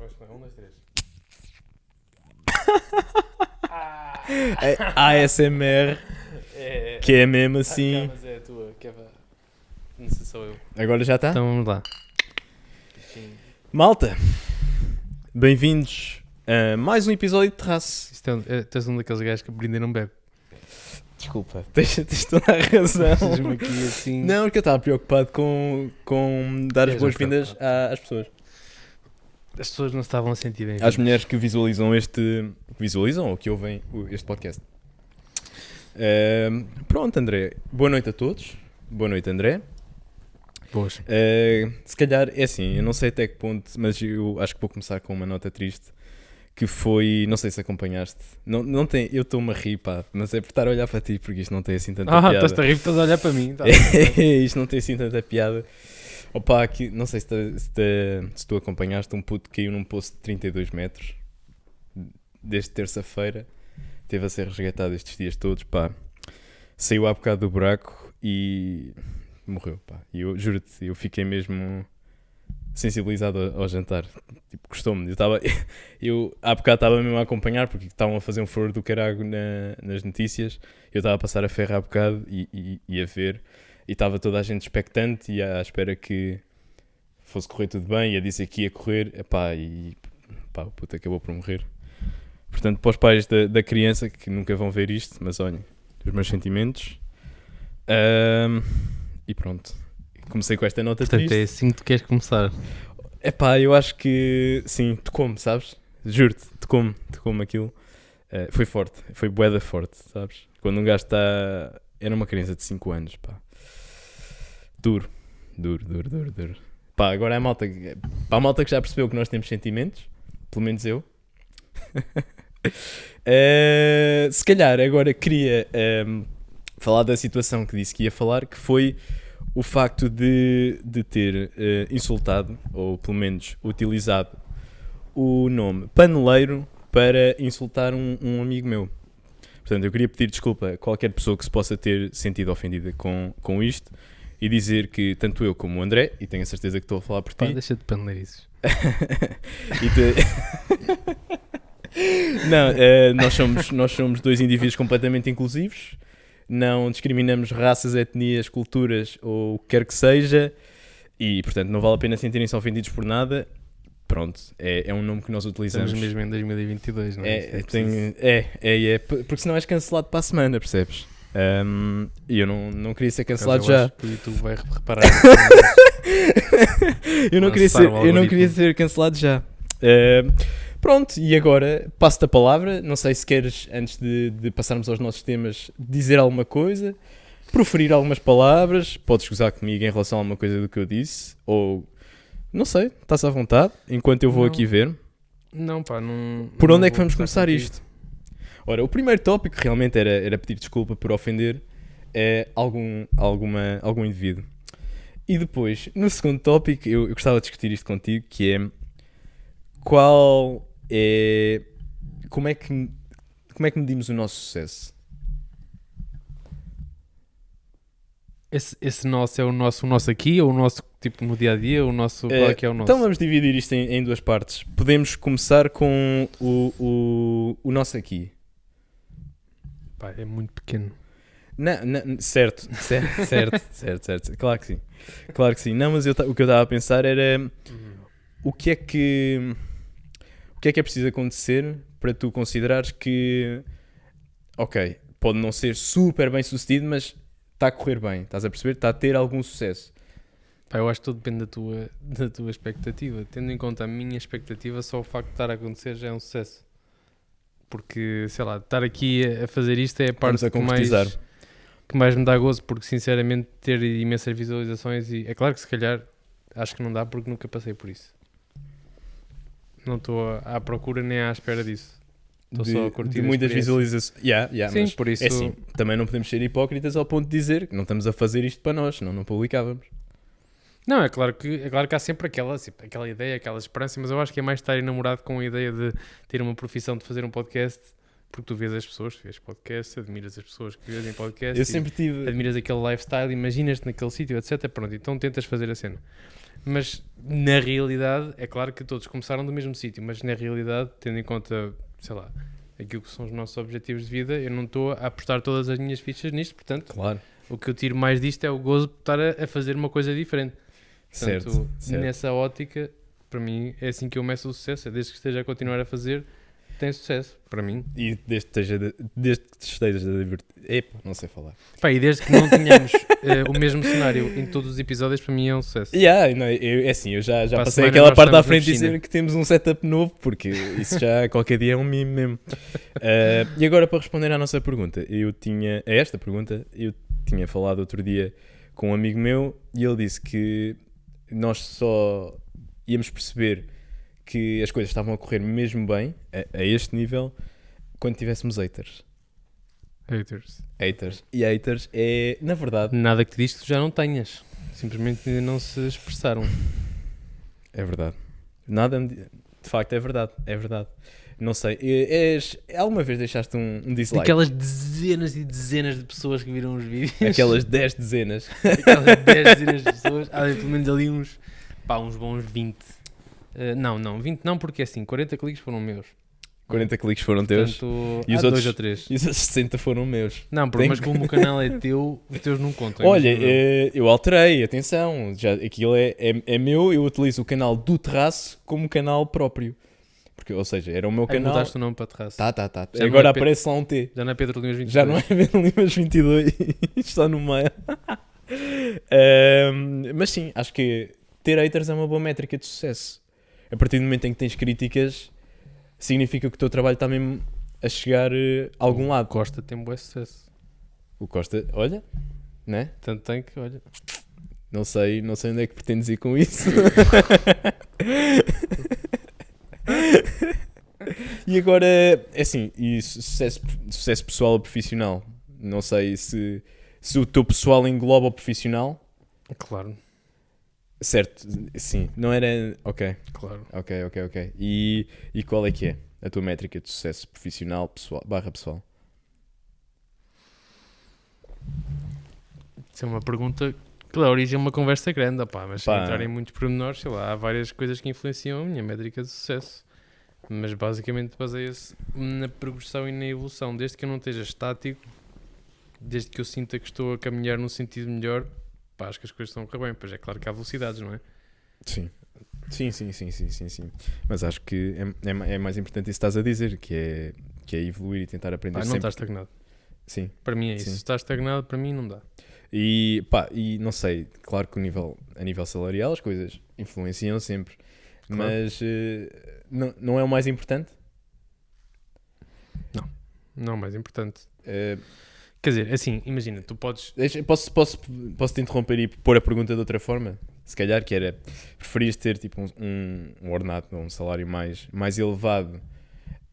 Um, dois, três. ASMR, É. que é mesmo Ah, assim. cá, mas é a tua, que é para. Não sei se sou eu. Agora já está? Então vamos lá. Malta, bem-vindos a mais um episódio de Terraço. Isto é, um- é, tu és um daqueles gajos que aprendem não bebe. Desculpa, tens, tens toda a razão. Aqui assim. Não, porque eu estava preocupado com, com dar as És um boas-vindas à- às pessoas. As pessoas não estavam a sentir bem. Às mulheres que visualizam este. que visualizam ou que ouvem este podcast. Ahm, pronto, André. Boa noite a todos. Boa noite, André. Boas. Uh, se calhar, é assim, eu não sei até que ponto, mas eu acho que vou começar com uma nota triste. Que foi, não sei se acompanhaste. Não, não tem, eu estou-me a rir, pá, mas é por estar a olhar para ti, porque isto não tem assim tanta Ah, piada. estás-te a rir, estás a olhar para mim. Tá. isto não tem assim tanta piada. Opa, aqui, não sei se, te- se, te- se tu acompanhaste, um puto caiu num poço de 32 metros desde terça-feira. Teve a ser resgatado estes dias todos, pá. Saiu há bocado do buraco e morreu, pá. E eu juro-te, eu fiquei mesmo sensibilizado ao, jantar. Tipo, gostou-me. Eu estava, eu há bocado estava mesmo a acompanhar porque estavam a fazer um furor do carago na- nas notícias. Eu estava a passar a ferro há bocado e, e, e a ver. E estava toda a gente expectante e à espera que fosse correr tudo bem. E a dizer que ia correr. Epá, e pá, o puto acabou por morrer. Portanto, para os pais da, da criança que nunca vão ver isto, mas olhem, os meus sentimentos. Ahm, e pronto. Comecei com esta nota Portanto, triste. é assim que tu queres começar. Epá, eu acho que sim, tocou-me, sabes? Juro-te, tocou-me, tocou-me aquilo. Eh, foi forte, foi boeda forte, sabes? Quando um gajo está. Era uma criança de 5 anos, pá. Duro, duro, duro, duro, duro. Pá, agora é a malta. que- Para a malta que já percebeu que nós temos sentimentos, pelo menos eu. Eh, se calhar agora queria ehm, falar da situação que disse que ia falar, que foi o facto de, de ter eh, insultado, ou pelo menos utilizado, o nome paneleiro para insultar um, um amigo meu. Portanto, eu queria pedir desculpa a qualquer pessoa que se possa ter sentido ofendida com, com isto e dizer que tanto eu como o André, e tenho a certeza que estou a falar por Pá, ti, deixa de paneleirizes. e te- Não, eh, nós, somos, nós somos dois indivíduos completamente inclusivos, não discriminamos raças, etnias, culturas ou o que quer que seja, e portanto não vale a pena sentirem-se ofendidos por nada. Pronto, é, é um nome que nós utilizamos. Estamos mesmo em 2022, não é? É, é preciso. é, é, é, porque senão és cancelado para a semana, percebes? E eu não, não queria ser cancelado eu já. acho que o YouTube vai reparar. eu não queria ser, eu não queria ser cancelado já. Uh, pronto, e agora passo-te a palavra. Não sei se queres, antes de, de passarmos aos nossos temas, dizer alguma coisa, proferir algumas palavras. Podes gozar comigo em relação a alguma coisa do que eu disse, ou não sei, estás à vontade, enquanto eu vou Não. aqui ver. não, pá, não. Por não onde é que vamos começar contigo. isto? Ora, o primeiro tópico realmente era, era pedir desculpa por ofender é algum, alguma, algum indivíduo. E depois, no segundo tópico, eu, eu gostava de discutir isto contigo, que é qual é como é que como é que medimos o nosso sucesso? Esse, esse nosso é o nosso, o nosso aqui, ou o nosso tipo no dia a dia, o nosso. É que é o nosso? Então vamos dividir isto em, em duas partes. Podemos começar com o, o, o nosso aqui. Pá, é muito pequeno. Não, não, certo, certo, certo, certo, certo, claro que sim, claro que sim. Não, mas eu o que eu estava a pensar era o que é que o que é que é preciso acontecer para tu considerares que ok, pode não ser super bem sucedido, mas está a correr bem, estás a perceber? Está a ter algum sucesso. Pá, eu acho que tudo depende da tua, da tua expectativa. Tendo em conta a minha expectativa, só o facto de estar a acontecer já é um sucesso. Porque, sei lá, estar aqui a fazer isto é a parte a que mais, que mais me dá gozo, porque sinceramente ter imensas visualizações e é claro que se calhar acho que não dá porque nunca passei por isso. Não estou à- procura nem à espera disso. Estou De, só a curtir de muitas visualizações. Yeah, yeah, Sim, mas por isso. é assim, também não podemos ser hipócritas ao ponto de dizer que não estamos a fazer isto para nós, senão não publicávamos. Não, é claro que, é claro que há sempre aquela, sempre aquela ideia, aquela esperança, mas eu acho que é mais estar enamorado com a ideia de ter uma profissão de fazer um podcast Porque tu vês as pessoas, tu vês podcast, admiras as pessoas que vês em podcast. Eu sempre tive. Admiras aquele lifestyle, imaginas-te naquele sítio, etc. Pronto, então tentas fazer a cena. Mas na realidade, é claro que todos começaram do mesmo sítio, mas na realidade, tendo em conta, sei lá, aquilo que são os nossos objetivos de vida, eu não estou a apostar todas as minhas fichas nisto, portanto, Claro. o que eu tiro mais disto é o gozo de estar a, a fazer uma coisa diferente. Portanto, Certo. certo. nessa ótica, para mim, é assim que eu meço o sucesso. É desde que esteja a continuar a fazer, tem sucesso. Para mim. E desde que esteja de- desde que te estejas a divertir. Epa, não sei falar. Pá, e desde que não tenhamos eh, o mesmo cenário em todos os episódios, para mim é um sucesso. Yeah, não, eu, é assim, eu já, já Para passei aquela parte da frente dizer que temos um setup novo, porque isso já qualquer dia é um mimo mesmo. Eh, e agora para responder à nossa pergunta, eu tinha, a esta pergunta, eu tinha falado outro dia com um amigo meu e ele disse que nós só íamos perceber que as coisas estavam a correr mesmo bem, a, a este nível, quando tivéssemos haters. Haters. Haters. E haters é, na verdade, Nada que te diz que tu já não tenhas. Simplesmente ainda não se expressaram. É verdade. Nada De facto, é verdade. É verdade. Não sei. És... Alguma vez deixaste um, um dislike? Aquelas dezenas e dezenas de pessoas que viram os vídeos. Aquelas 10 dezenas. Aquelas 10 dezenas de pessoas. Há pelo menos ali uns. Pá, uns bons 20. Eh, não, não, 20 não, porque assim, 40 cliques foram meus. 40 cliques foram teus. Portanto, E os outros- dois ou três. E os outros 60 foram meus. Não, porque, Tem mas como o canal é teu, os teus não contam. Olha, eh, eu alterei, atenção. Já, aquilo é, é, é meu, eu utilizo o canal do terraço como canal próprio. Porque, ou seja, era o meu Aí canal. mudaste o nome para terraço. Tá, tá, tá. Já Agora é aparece lá um T. Já não é Pedro Limas 22. Já não é ver Limas 22. Está no meio. Ahm, mas sim, acho que ter haters é uma boa métrica de sucesso. A partir do momento em que tens críticas, significa que o teu trabalho está mesmo a chegar eh, a algum lado. Costa tem bom sucesso. O Costa, olha, né? Tanto tem que, olha. Não sei, não sei onde é que pretendes ir com isso. e agora, é assim, e sucesso, sucesso pessoal ou profissional? Não sei se, se o teu pessoal engloba o profissional. Claro, Certo, sim, não era. Ok, claro. ok, ok, ok. E, e qual é que é a tua métrica de sucesso profissional, pessoal, barra pessoal? Isso é uma pergunta que dá origem a uma conversa grande, opá, mas Pá. entrar em muitos pormenores, sei lá, há várias coisas que influenciam a minha métrica de sucesso. Mas basicamente baseia-se na progressão e na evolução. Desde que eu não esteja estático, desde que eu sinta que estou a caminhar num sentido melhor, pá, acho que as coisas estão a correr bem. Pois é claro que há velocidades, não é? Sim. Sim, sim, sim, sim, sim, sim. Mas acho que é, é, é mais importante isso que estás a dizer, que é, que é evoluir e tentar aprender Pá, não sempre. está estagnado. Sim. Para mim é isso. Sim. Se está estagnado, para mim não dá. E pá, e não sei, claro que o nível, a nível salarial as coisas influenciam sempre, Claro. mas eh, não, não é o mais importante? Não, mais importante. Eh, Quer dizer, assim, imagina, tu podes. posso, posso, posso te interromper e pôr a pergunta de outra forma? Se calhar que era, preferias ter tipo um, um, ordenado ou um salário mais, mais elevado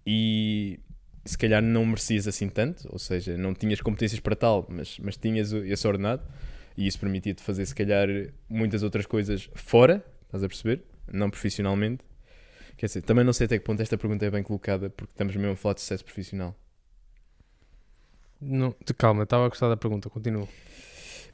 e se calhar não merecias assim tanto, ou seja, não tinhas competências para tal, mas, mas tinhas esse ordenado e isso permitia-te fazer se calhar muitas outras coisas fora, estás a perceber? Não profissionalmente. Quer dizer, também não sei até que ponto esta pergunta é bem colocada, porque estamos mesmo a falar de sucesso profissional. Não, te calma, estava a gostar da pergunta, continua.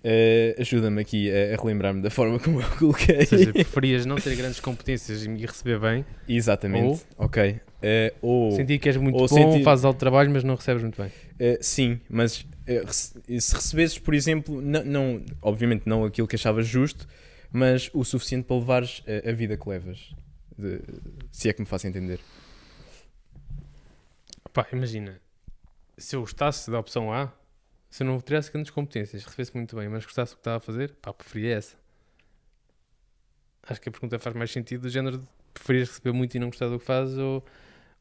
Eh, Ajuda-me aqui a, a relembrar-me da forma como eu coloquei. Ou seja, preferias não ter grandes competências e e receber bem, Exatamente. Ok. Eh, ou, sentir que és muito bom, sentir- fazes alto trabalho, mas não recebes muito bem. eh, sim, mas rece- se recebesses, por exemplo, não, não- obviamente não aquilo que achavas justo, mas o suficiente para levares a, a vida que levas. De- se é que me faço entender. Pá, imagina, se eu gostasse da opção A, se eu não tivesse grandes competências, recebesse muito bem, mas gostasse do que estava a fazer, pá, preferia essa. Acho que a pergunta faz mais sentido do género de preferias receber muito e não gostar do que fazes ou,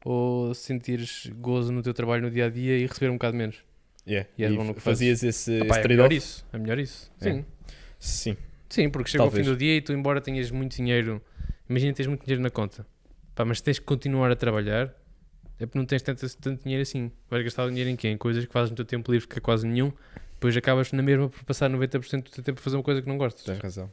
ou sentires gozo no teu trabalho no dia a dia e receber um bocado menos. Yeah. E E fazias esse, Ah, pá, esse é melhor isso, é melhor isso. É. Sim. Sim. Sim, porque chega ao fim do dia e tu, embora tenhas muito dinheiro, imagina tens muito dinheiro na conta, pá, mas tens que continuar a trabalhar, é porque não tens tanto, tanto dinheiro assim. Vais gastar o dinheiro em quê? Em coisas que fazes no teu tempo livre, que é quase nenhum, depois acabas na mesma por passar 90% do teu tempo a fazer uma coisa que não gostas. Tens razão.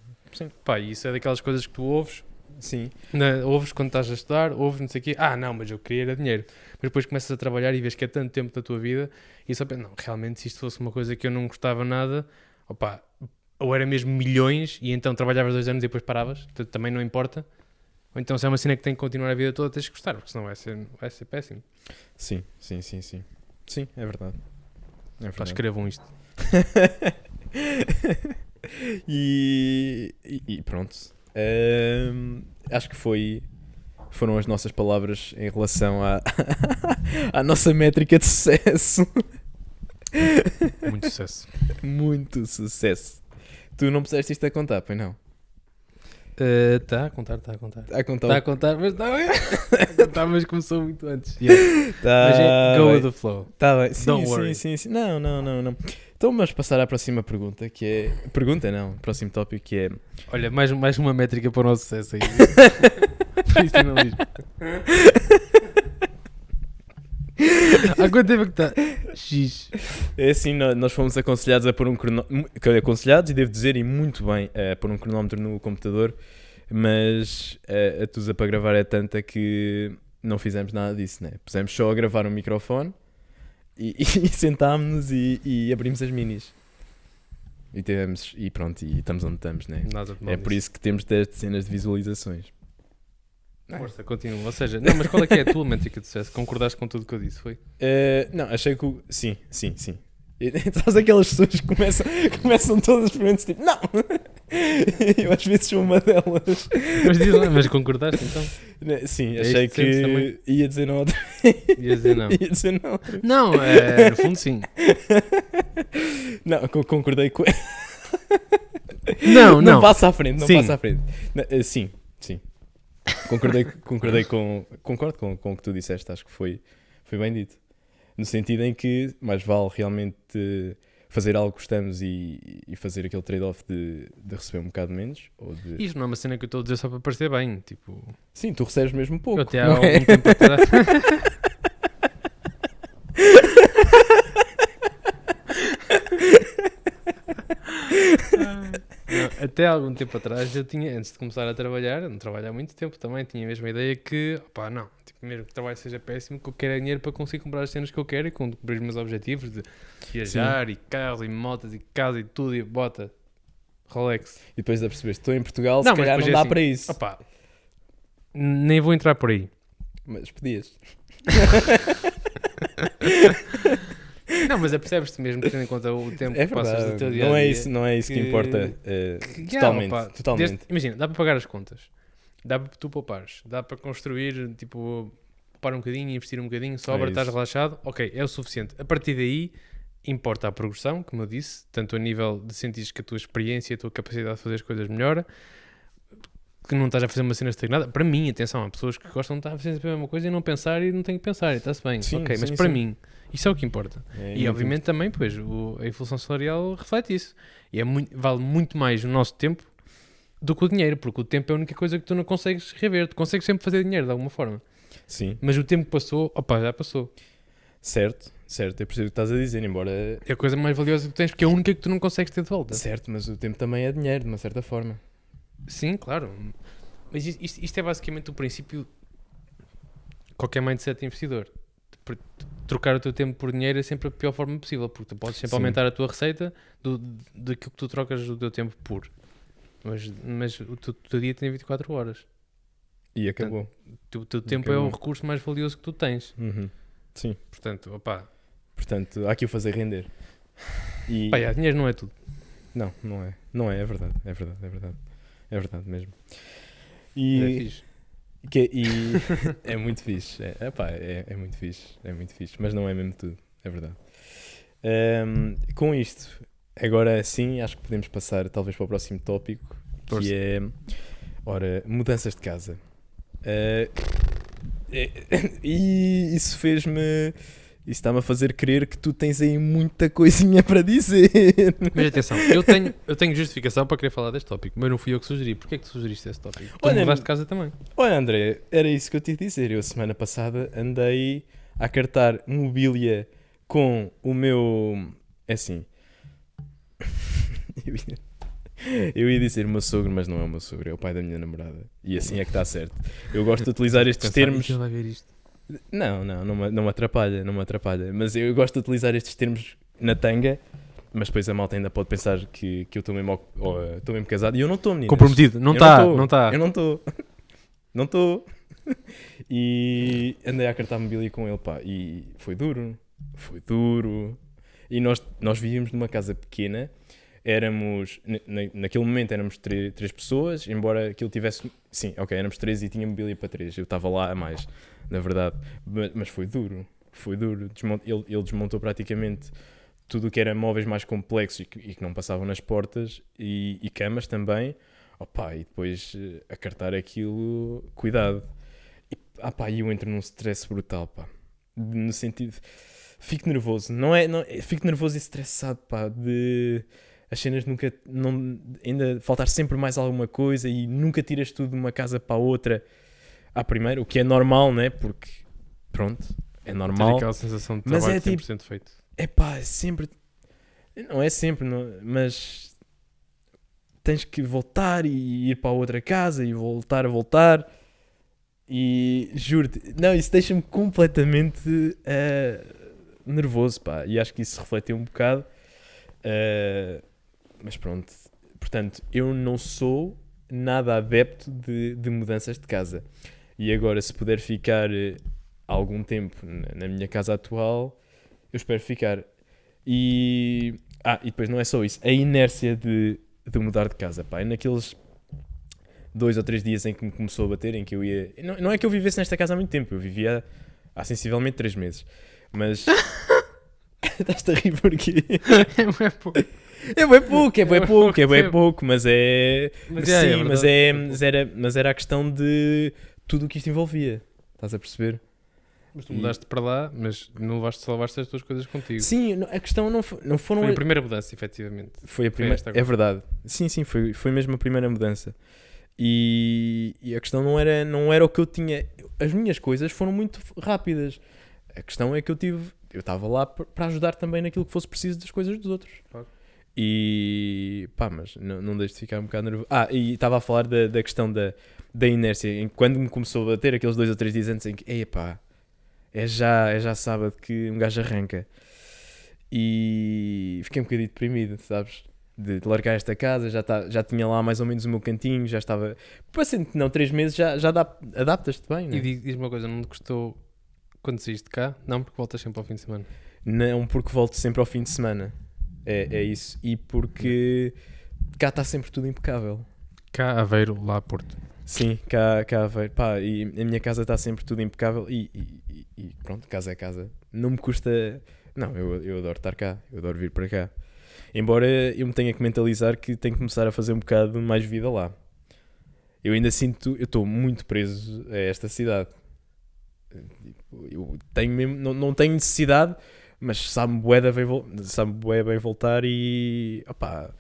Pá, e isso é daquelas coisas que tu ouves sim. Na, ouves quando estás a estudar, ouves não sei o quê. Ah, não, mas eu queria era dinheiro. Mas depois começas a trabalhar e vês que é tanto tempo da tua vida e só pensas, não, realmente se isto fosse uma coisa que eu não gostava nada, opá, ou era mesmo milhões e então trabalhavas dois anos e depois paravas, portanto, também não importa. Ou então se é uma cena que tem que continuar a vida toda, tens que gostar, porque senão vai ser, vai ser péssimo. Sim, sim, sim, sim. Sim, é verdade. É Pá, verdade. escrevam isto. e, e- e pronto. Ahm, acho que foi foram as nossas palavras em relação à, à nossa métrica de sucesso. Muito sucesso. Muito sucesso. Tu não puseste isto a contar, pois não? Está a contar, está a contar. A contar. Está a contar, mas está a contar, mas começou muito antes. Yeah. Tá mas é go bem. with the flow. Tá bem. Sim, Don't sim, worry. sim, sim. Não, não, não, não. Então vamos passar à próxima pergunta, que é... Pergunta não, próximo tópico, que é... Olha, mais, mais uma métrica para o nosso sucesso aí. Profissionalismo. Há quanto tempo é que está? X. É assim, nó- nós fomos aconselhados a pôr um cronómetro... Aconselhados, e devo dizer, e muito bem, a pôr um cronómetro no computador, mas a, a tusa para gravar é tanta que não fizemos nada disso, né? Pusemos só a gravar um microfone e, e sentámos-nos e, e abrimos as minis. E tivemos... E pronto, e estamos onde estamos, né? Nada É por isso que temos 10 dezenas de visualizações. Força, continua. Ou seja, não, mas qual é que é a tua métrica de sucesso? Concordaste com tudo o que eu disse, foi? Eh, não, achei que o... Sim, sim, sim. Estás aquelas pessoas que começam, começam todas as perguntas tipo, não! Eu às vezes sou uma delas. Mas diz lá, mas concordaste então? Né, Sim, É achei que ia dizer não outra. Ias dizer não. Ia dizer não. Não, é, no fundo sim. Não, co- concordei com. Não, não. passa à frente, não Sim. passa à frente. Não, eh, sim, sim. Concordei, concordei com. Concordo com, com o que tu disseste, acho que foi, foi bem dito. No sentido em que mais vale realmente fazer algo que gostamos e, e fazer aquele trade-off de, de receber um bocado menos. Ou de... Isto não é uma cena que eu estou a dizer só para parecer bem. Tipo, Sim, tu recebes mesmo pouco. eu até há não algum é? tempo atrás. Não, até há algum tempo atrás eu tinha, antes de começar a trabalhar, não trabalho há muito tempo também, tinha a mesma ideia que, opá, não, mesmo que o trabalho seja péssimo, que eu quero é dinheiro para conseguir comprar as cenas que eu quero e cumprir os meus objetivos de viajar e carros e motos e casa e tudo e bota. Rolex. E depois a perceber, estou em Portugal, Não, se calhar não é dá assim, para isso. Opá, nem vou entrar por aí. Mas podias. Não, mas apercebes-te mesmo, tendo em conta o tempo É que passas do teu dia Não é isso, não é isso que, que- importa. eh, que- totalmente. yeah, opa, totalmente. desde- imagina, dá para pagar as contas, dá para tu poupares, dá para construir, tipo, poupar um bocadinho, investir um bocadinho, sobra, É estás relaxado, ok, é o suficiente. A partir daí, importa a progressão, como eu disse, tanto a nível de sentir que a tua experiência, a tua capacidade de fazer as coisas melhora, que não estás a fazer uma cena estagnada. Para mim, atenção, há pessoas que gostam de estar a fazer sempre a mesma coisa e não pensar e não têm que pensar, e está-se bem, Sim, ok, mas sim, para sim. mim, isso é o que importa. É E obviamente também, pois, o- a evolução salarial reflete isso. E é muito, vale muito mais o nosso tempo do que o dinheiro, porque o tempo é a única coisa que tu não consegues rever. Tu consegues sempre fazer dinheiro de alguma forma. Sim, Mas o tempo que passou, opa, já passou. certo, certo. Eu percebo o que estás a dizer, embora. É a coisa mais valiosa que tens, porque é a única que tu não consegues ter de volta. Certo, mas o tempo também é dinheiro, de uma certa forma. Sim, claro. Mas isto, isto- é basicamente o princípio de qualquer mindset de investidor. Trocar o teu tempo por dinheiro é sempre a pior forma possível, porque tu podes sempre Sim. aumentar a tua receita do, daquilo que tu trocas o teu tempo por. Mas, mas o teu, teu dia tem 24 horas. E acabou. O teu, o teu tempo é Acabou. o recurso mais valioso que tu tens. Uhum. Sim, Portanto, opá, portanto, há que o fazer render. E... pá, já, dinheiro não é tudo. Não, não é. Não é, é verdade. É verdade, é verdade. É verdade mesmo. É E, fixe. que, e é muito fixe. É, epá, é, é muito fixe. É muito fixe. Mas não é mesmo tudo. É verdade. Ahm, com isto, agora sim, acho que podemos passar talvez para o próximo tópico, que Força. é, ora, mudanças de casa. É- e isso fez-me, isso está-me a fazer crer que tu tens aí muita coisinha para dizer. Mas atenção, eu tenho, eu tenho justificação para querer falar deste tópico, mas não fui eu que sugeri. Porquê é que tu sugeriste esse tópico? Tu Olha, mudaste de casa também. Olha, André, era isso que eu te ia dizer. Eu, semana passada, andei a cartar mobília com o meu. É assim. Eu ia, dizer meu sogro, mas não é o meu sogro, é o pai da minha namorada. E assim é que está certo. Eu gosto de utilizar estes termos. "Ele vai ver isto. Não, não, não me, não me atrapalha, não me atrapalha. Mas eu gosto de utilizar estes termos na tanga, mas depois a malta ainda pode pensar que, que eu estou mesmo, estou mesmo casado. E eu não estou, meninas. Comprometido. Não Eu está, não está. Eu não estou. Não estou. E andei a cartar mobília com ele, pá. E foi duro. Foi duro. E nós, nós vivíamos numa casa pequena. Éramos, na- na- naquele momento éramos três pessoas, embora aquilo tivesse. Sim, ok, éramos três e tinha mobília para três. Eu estava lá a mais, na verdade. Ma- Mas, foi duro. Foi duro. Desmon- ele, ele desmontou praticamente tudo o que era móveis mais complexos e que, e que não passavam nas portas e, e camas também. Opa, e depois eh, a cartar aquilo, cuidado. E, ah pá, e eu entro num stress brutal, pá. No sentido, fico nervoso, não é, não, fico nervoso e estressado, pá, de as cenas nunca, não, ainda faltar sempre mais alguma coisa e nunca tiras tudo de uma casa para a outra à primeira, o que é normal, né? Porque, pronto, é normal. aquela sensação de Mas trabalho é tipo- 100% feito. É pá, é sempre. Não é sempre, não- mas tens que voltar e ir para a outra casa e voltar a voltar. E juro-te, não, isso deixa-me completamente eh, nervoso, pá. E acho que isso refletiu um bocado. Eh, mas pronto, portanto, eu não sou nada adepto de, de mudanças de casa. E agora, se puder ficar eh, algum tempo na, na minha casa atual, eu espero ficar. E. Ah, e depois não é só isso. A inércia de, de mudar de casa, pá. É naqueles dois ou três dias em que me começou a bater, em que eu ia. Não, não é que eu vivesse nesta casa há muito tempo, eu vivia há sensivelmente três meses. Mas. Estás-te a rir porquê? é pouco. É bem pouco, é bem É pouco, é bem pouco mas é. Mas, Sim, é, é mas, é, mas, era, mas era a questão de tudo o que isto envolvia. Estás a perceber? Mas tu mudaste para lá, mas não levaste, só levaste as tuas coisas contigo. Sim, a questão não, fo- não foram. Foi a primeira mudança, efetivamente. Foi a primeira. É verdade. Sim, sim, foi, foi mesmo a primeira mudança. E, e a questão não era, não era o que eu tinha. As minhas coisas foram muito rápidas. A questão é que eu tive. Eu estava lá para ajudar também naquilo que fosse preciso das coisas dos outros. Claro. E pá, mas não, não deixo de ficar um bocado nervoso. Ah, e estava a falar da, da questão da, da inércia. Em, quando me começou a bater aqueles dois ou três dias antes em que, ei pá, é já, é já sábado que um gajo arranca. E fiquei um bocadinho deprimido, sabes? De, de largar esta casa, já, tá, já tinha lá mais ou menos o meu cantinho, já estava. Que não, três meses já, já adaptas-te bem, E né? diz- diz-me uma coisa, não te custou quando saíste cá? Não, porque voltas sempre ao fim de semana. Não porque volto sempre ao fim de semana. É, é isso. E porque cá está sempre tudo impecável. Cá, Aveiro, lá a Porto. Sim, cá, cá a ver. Pá, e a minha casa está sempre tudo impecável e, e- e- e pronto, casa é casa. Não me custa. Não, eu, eu adoro estar cá, eu adoro vir para cá. Embora eu me tenha que mentalizar que tenho que começar a fazer um bocado mais vida lá. Eu ainda sinto, eu estou muito preso a esta cidade. Eu tenho mesmo, não, não tenho necessidade, mas sabe-me bem vol- bué bem voltar e opá,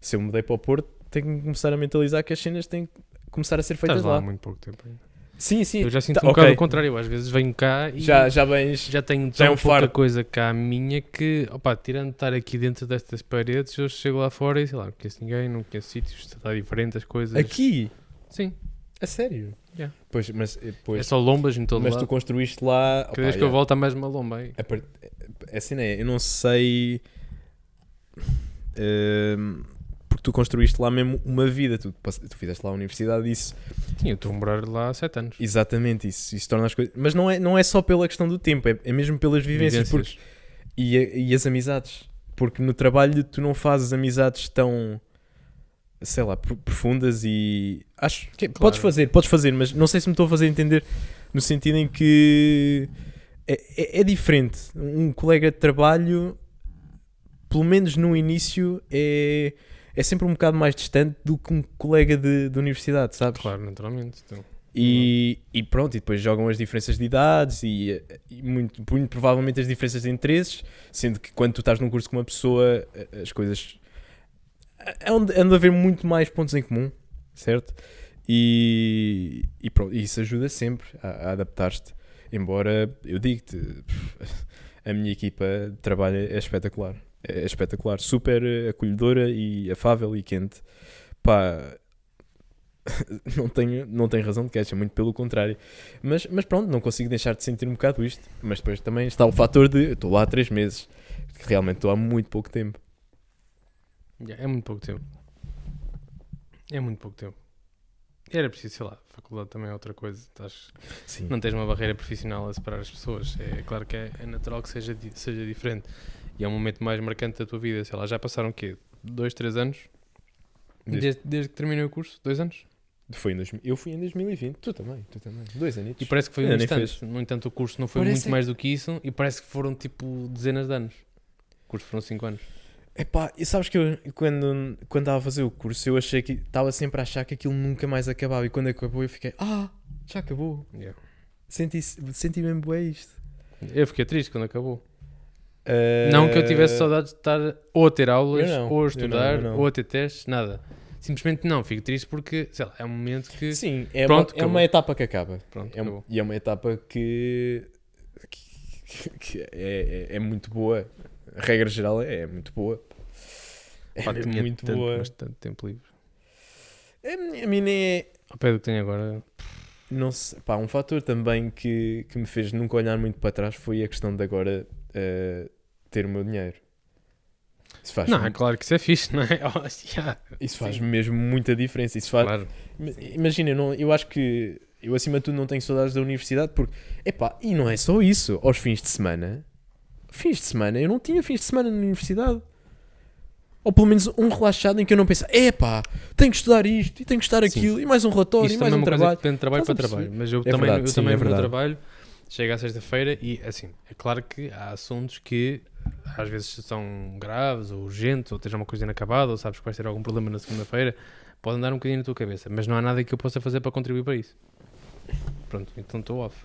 se eu mudei para o Porto, tenho que começar a mentalizar que as cenas têm que começar a ser feitas Estás lá lá. há muito pouco tempo ainda. Sim, sim. Eu já sinto Tá, um bocado ok. o contrário. Às vezes venho cá e Já, já bens. já tenho já é tão um pouca fardo. coisa cá minha que, opá, tirando de estar aqui dentro destas paredes, eu chego lá fora e sei lá, não conheço ninguém, não conheço sítios, está diferente as coisas. Aqui? Sim, A sério? Yeah. Pois, mas, eh, é pois, só lombas em todo mas lado. tu construíste lá. Cada vez que eu yeah. volto há mais uma lomba aí. A part... Assim é, eu não sei. Ehm, porque tu construíste lá mesmo uma vida, tu, tu fizeste lá a universidade, isso, Sim, eu estou a morar lá há 7 anos. exatamente, isso, isso torna as coisas. Mas não é, não é só pela questão do tempo, é, é mesmo pelas vivências, porque- e, a- e as amizades. Porque no trabalho tu não fazes amizades tão, sei lá, pro- profundas e. Acho que Claro. podes fazer, podes fazer, mas não sei se me estou a fazer entender no sentido em que é, é- é diferente. Um colega de trabalho, pelo menos no início, é, é sempre um bocado mais distante do que um colega de, de universidade, sabes? Claro, naturalmente. Então, E, e pronto, e depois jogam as diferenças de idades e, e muito, muito provavelmente as diferenças de interesses, sendo que quando tu estás num curso com uma pessoa, as coisas. É onde anda a haver muito mais pontos em comum, certo? E, e pronto, isso ajuda sempre a, a adaptar-te. Embora eu digo-te, a minha equipa de trabalho é espetacular. É, espetacular. Super acolhedora e afável e quente. Pá, não tenho, não tenho razão de queixa, muito pelo contrário. Mas, mas pronto, não consigo deixar de sentir um bocado isto. Mas depois também está o fator de estou lá há 3 meses, realmente estou há muito pouco tempo. Yeah, é muito pouco tempo. É muito pouco tempo. Era preciso, sei lá, a faculdade também é outra coisa. Estás, não tens uma barreira profissional a separar as pessoas. É claro que é, é natural que seja, seja diferente. E é um momento mais marcante da tua vida. Sei lá, já passaram o quê? Dois, três anos? Desde- Desde, que terminei o curso? Dois anos? Foi em dois, eu fui em 2020, tu também, tu também. Dois anos. E parece que foi um Ainda nem instante. No entanto, o curso não foi Parece muito que- mais do que isso. E parece que foram tipo dezenas de anos. O curso foram cinco anos. Epá, e sabes que eu, quando, quando estava a fazer o curso, eu achei que estava sempre a achar que aquilo nunca mais acabava. E quando acabou, eu fiquei, ah, já acabou. Yeah. Senti, senti mesmo bué isto. Eu fiquei triste quando acabou. Eh, Não que eu tivesse saudades de estar ou a ter aulas, não, ou a eu estudar, não, eu não. ou a ter testes, nada. Simplesmente não, fico triste porque, sei lá, é um momento que. Sim, é, Pronto, uma, é uma etapa que acaba. Pronto, É um- e é uma etapa que, que, que é, é, é muito boa. A regra geral é, é muito boa. É Pá, tinha muito tanto, boa. bastante tempo livre. A mim nem é. Ao pé do que tenho agora, Não sei, pá, um fator também que, que me fez nunca olhar muito para trás foi a questão de agora eh, ter o meu dinheiro. Isso faz, não, é claro que isso é fixe, não é? Oh, yeah, isso faz sim. mesmo muita diferença. Isso faz, claro. Imagina, eu, não, eu acho que eu acima de tudo não tenho saudades da universidade porque, epá, e não é só isso, aos fins de semana, fins de semana, eu não tinha fins de semana na universidade. Ou pelo menos um relaxado em que eu não penso, epá, tenho que estudar isto, e tenho que estudar Sim. aquilo, e mais um relatório, Isso e mais é um coisa trabalho. depende de trabalho para trabalho. Mas eu É também, verdade, eu sim, também é no meu trabalho, chega à sexta-feira e, assim, é claro que há assuntos que às vezes são graves ou urgentes, ou esteja uma coisa inacabada, ou sabes que vais ter algum problema na segunda-feira, pode andar um bocadinho na tua cabeça, mas não há nada que eu possa fazer para contribuir para isso. Pronto, então estou off.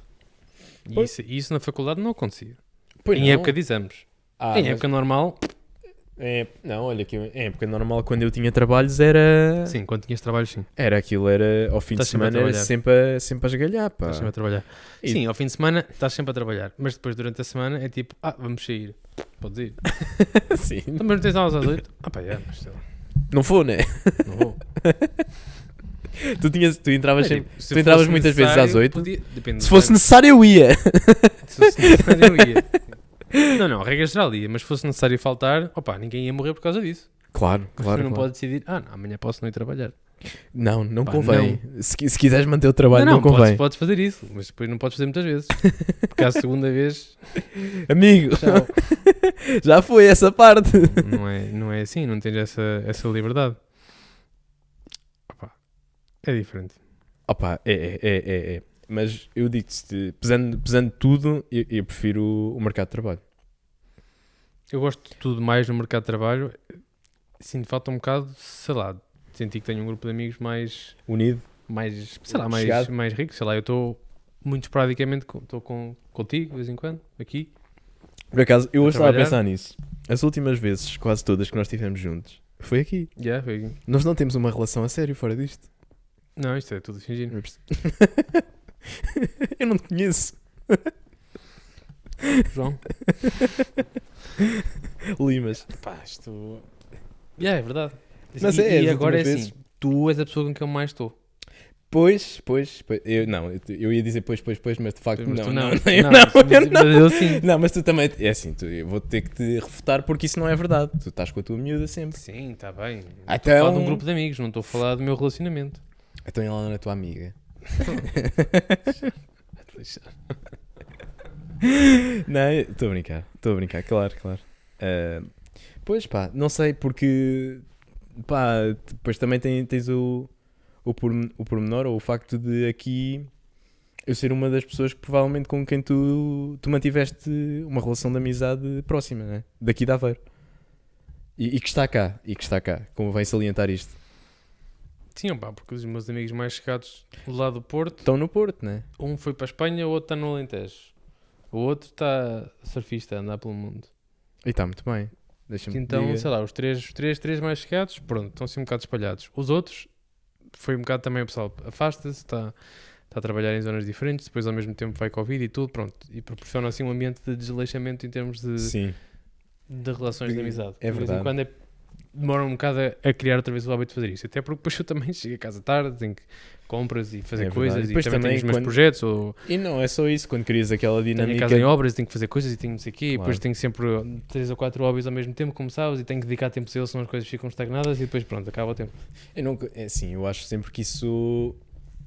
E isso, e isso na faculdade não acontecia. Pois em não. época de exames. Ah, em mas- época normal, é, não, olha, que em época normal, quando eu tinha trabalhos, era. sim, quando tinhas trabalho, sim. Era aquilo, era ao fim Estás de sempre a semana, era trabalhar. sempre a, sempre a esgalhar, pá. Estás sempre a trabalhar. E- Sim, ao fim de semana estás sempre a trabalhar, mas depois durante a semana é tipo, ah, vamos sair. Podes ir. Sim. Também não tens aulas às 8? Ah, pá, é, mas sei lá, Não foi, né? não vou. Tu, tinhas, tu entravas É, sempre. tipo, se tu entravas muitas vezes às necessário, 8? podia- Se fosse necessário, eu ia. Se fosse necessário, eu ia. Não, não, a regra geral ia, mas se fosse necessário faltar, opa, ninguém ia morrer por causa disso. Claro, Mas claro. tu não claro. pode decidir, ah, não, amanhã posso não ir trabalhar. Não, não Pá, convém. Se, qui- se quiseres manter o trabalho, não, não, convém. podes, podes fazer isso, mas depois não podes fazer muitas vezes. Porque à segunda vez, Amigo, tchau. já foi essa parte. não, é, não é assim, não tens essa, essa liberdade. É diferente. Opa, é, é, é, é, é. Mas eu digo-te, pesando, pesando tudo, eu, eu prefiro o mercado de trabalho. Eu gosto de tudo mais no mercado de trabalho. Sinto falta um bocado, sei lá, senti que tenho um grupo de amigos mais, Unido. mais sei lá, mais, Chegado. mais rico. Sei lá, eu estou muito esporadicamente, estou com, contigo de vez em quando, aqui. Por acaso, eu hoje estava a pensar nisso. As últimas vezes, quase todas que nós estivemos juntos, foi aqui. Já, foi aqui. Nós não temos uma relação a sério fora disto. Não, isto é tudo fingir. eu não te conheço. João. Limas. Pá, isto. Já, é verdade. Mas e, é, e agora é assim, tu és a pessoa com quem eu mais estou. Pois, pois, pois. Eu, não, eu, ia dizer pois, pois, pois, mas de facto Mas não. não, não, não, eu não, não, mas- não. mas eu sim. Não, mas tu também. É assim, tu, eu vou ter que te refutar porque isso não é verdade. Tu estás com a tua miúda sempre. Sim, está bem. Estou a falar de então- um grupo de amigos, não estou a falar do meu relacionamento. Então ela não é tua amiga. não, estou a brincar. Estou a brincar, claro, claro. Ah, pois pá, não sei porque. Pá, depois também tem- tens o, o, o pormenor ou o facto de aqui eu ser uma das pessoas que provavelmente com quem tu, tu mantiveste uma relação de amizade próxima, né? Daqui de Aveiro. E, e que está cá, e que está cá, convém salientar isto. Sim, pá, porque os meus amigos mais chegados do lado do Porto, Estão no Porto, né? um foi para a Espanha, o outro está no Alentejo. O outro está surfista, a andar pelo mundo. E está muito bem. Deixa-me Então, diga. sei lá, os três, os três, três mais chegados, pronto, estão assim um bocado espalhados. Os outros, foi um bocado também o pessoal afasta-se, está, está a trabalhar em zonas diferentes, depois ao mesmo tempo vai Covid e tudo, pronto. E proporciona assim um ambiente de desleixamento em termos de, Sim. de relações de amizade. É de vez verdade. em quando é, demora um bocado a, a criar outra vez o hábito de fazer isso. Até porque depois eu também chego a casa tarde, tenho que compras e fazer É coisas E depois também, também tenho os meus projetos ou E não é só isso, quando crias aquela tenho dinâmica. casa em obras e tenho que fazer coisas e tenho não sei o quê, e depois Claro. tenho sempre três ou quatro hobbies ao mesmo tempo, como sabes, e tenho que dedicar tempo a eles, senão as coisas ficam estagnadas e depois pronto, acaba o tempo. Eu não, é assim, eu acho sempre que isso,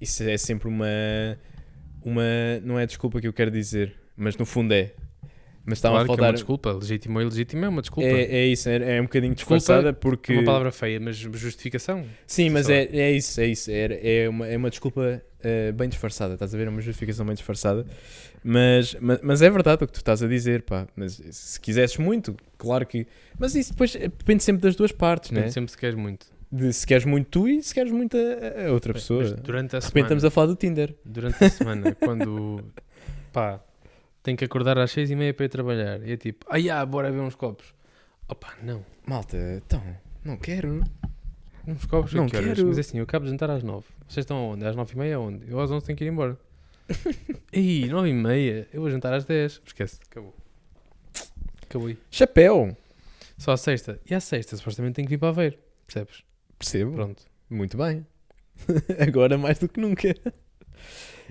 isso é sempre uma, uma. Não é desculpa que eu quero dizer, mas no fundo é. Mas estava claro a que é uma faltar. desculpa, legítimo ou ilegítimo é uma desculpa. É, é isso, é, é um bocadinho Desculpa disfarçada porque. É uma palavra feia, mas justificação. Sim, mas é, é isso, é isso. É, é, uma, é uma desculpa eh, bem disfarçada, estás a ver? É uma justificação bem disfarçada. Mas, mas, mas é verdade o que tu estás a dizer, pá. Mas se quisesses muito, claro que. Mas isso depois eh, depende sempre das duas partes, né? Depende sempre se queres muito. De se queres muito tu e se queres muito a, a outra pessoa. Mas De durante a repente semana, estamos a falar do Tinder. durante a semana, quando pá, tenho que acordar às seis e meia para ir trabalhar, e é tipo, ah, yeah, bora ver uns copos. Opa, não, Malta, então, não quero. uns copos, Não que horas? quero. Mas é assim, eu acabo de jantar às nove. Vocês estão aonde? Às nove e meia aonde? Eu às onze tenho que ir embora. Ih, nove e meia, eu vou jantar às dez. Esquece, acabou. Acabou aí. Chapéu! Só à sexta. E à sexta, supostamente tenho que vir para ver. Percebes? Percebo. Pronto. Muito bem. Agora mais do que nunca.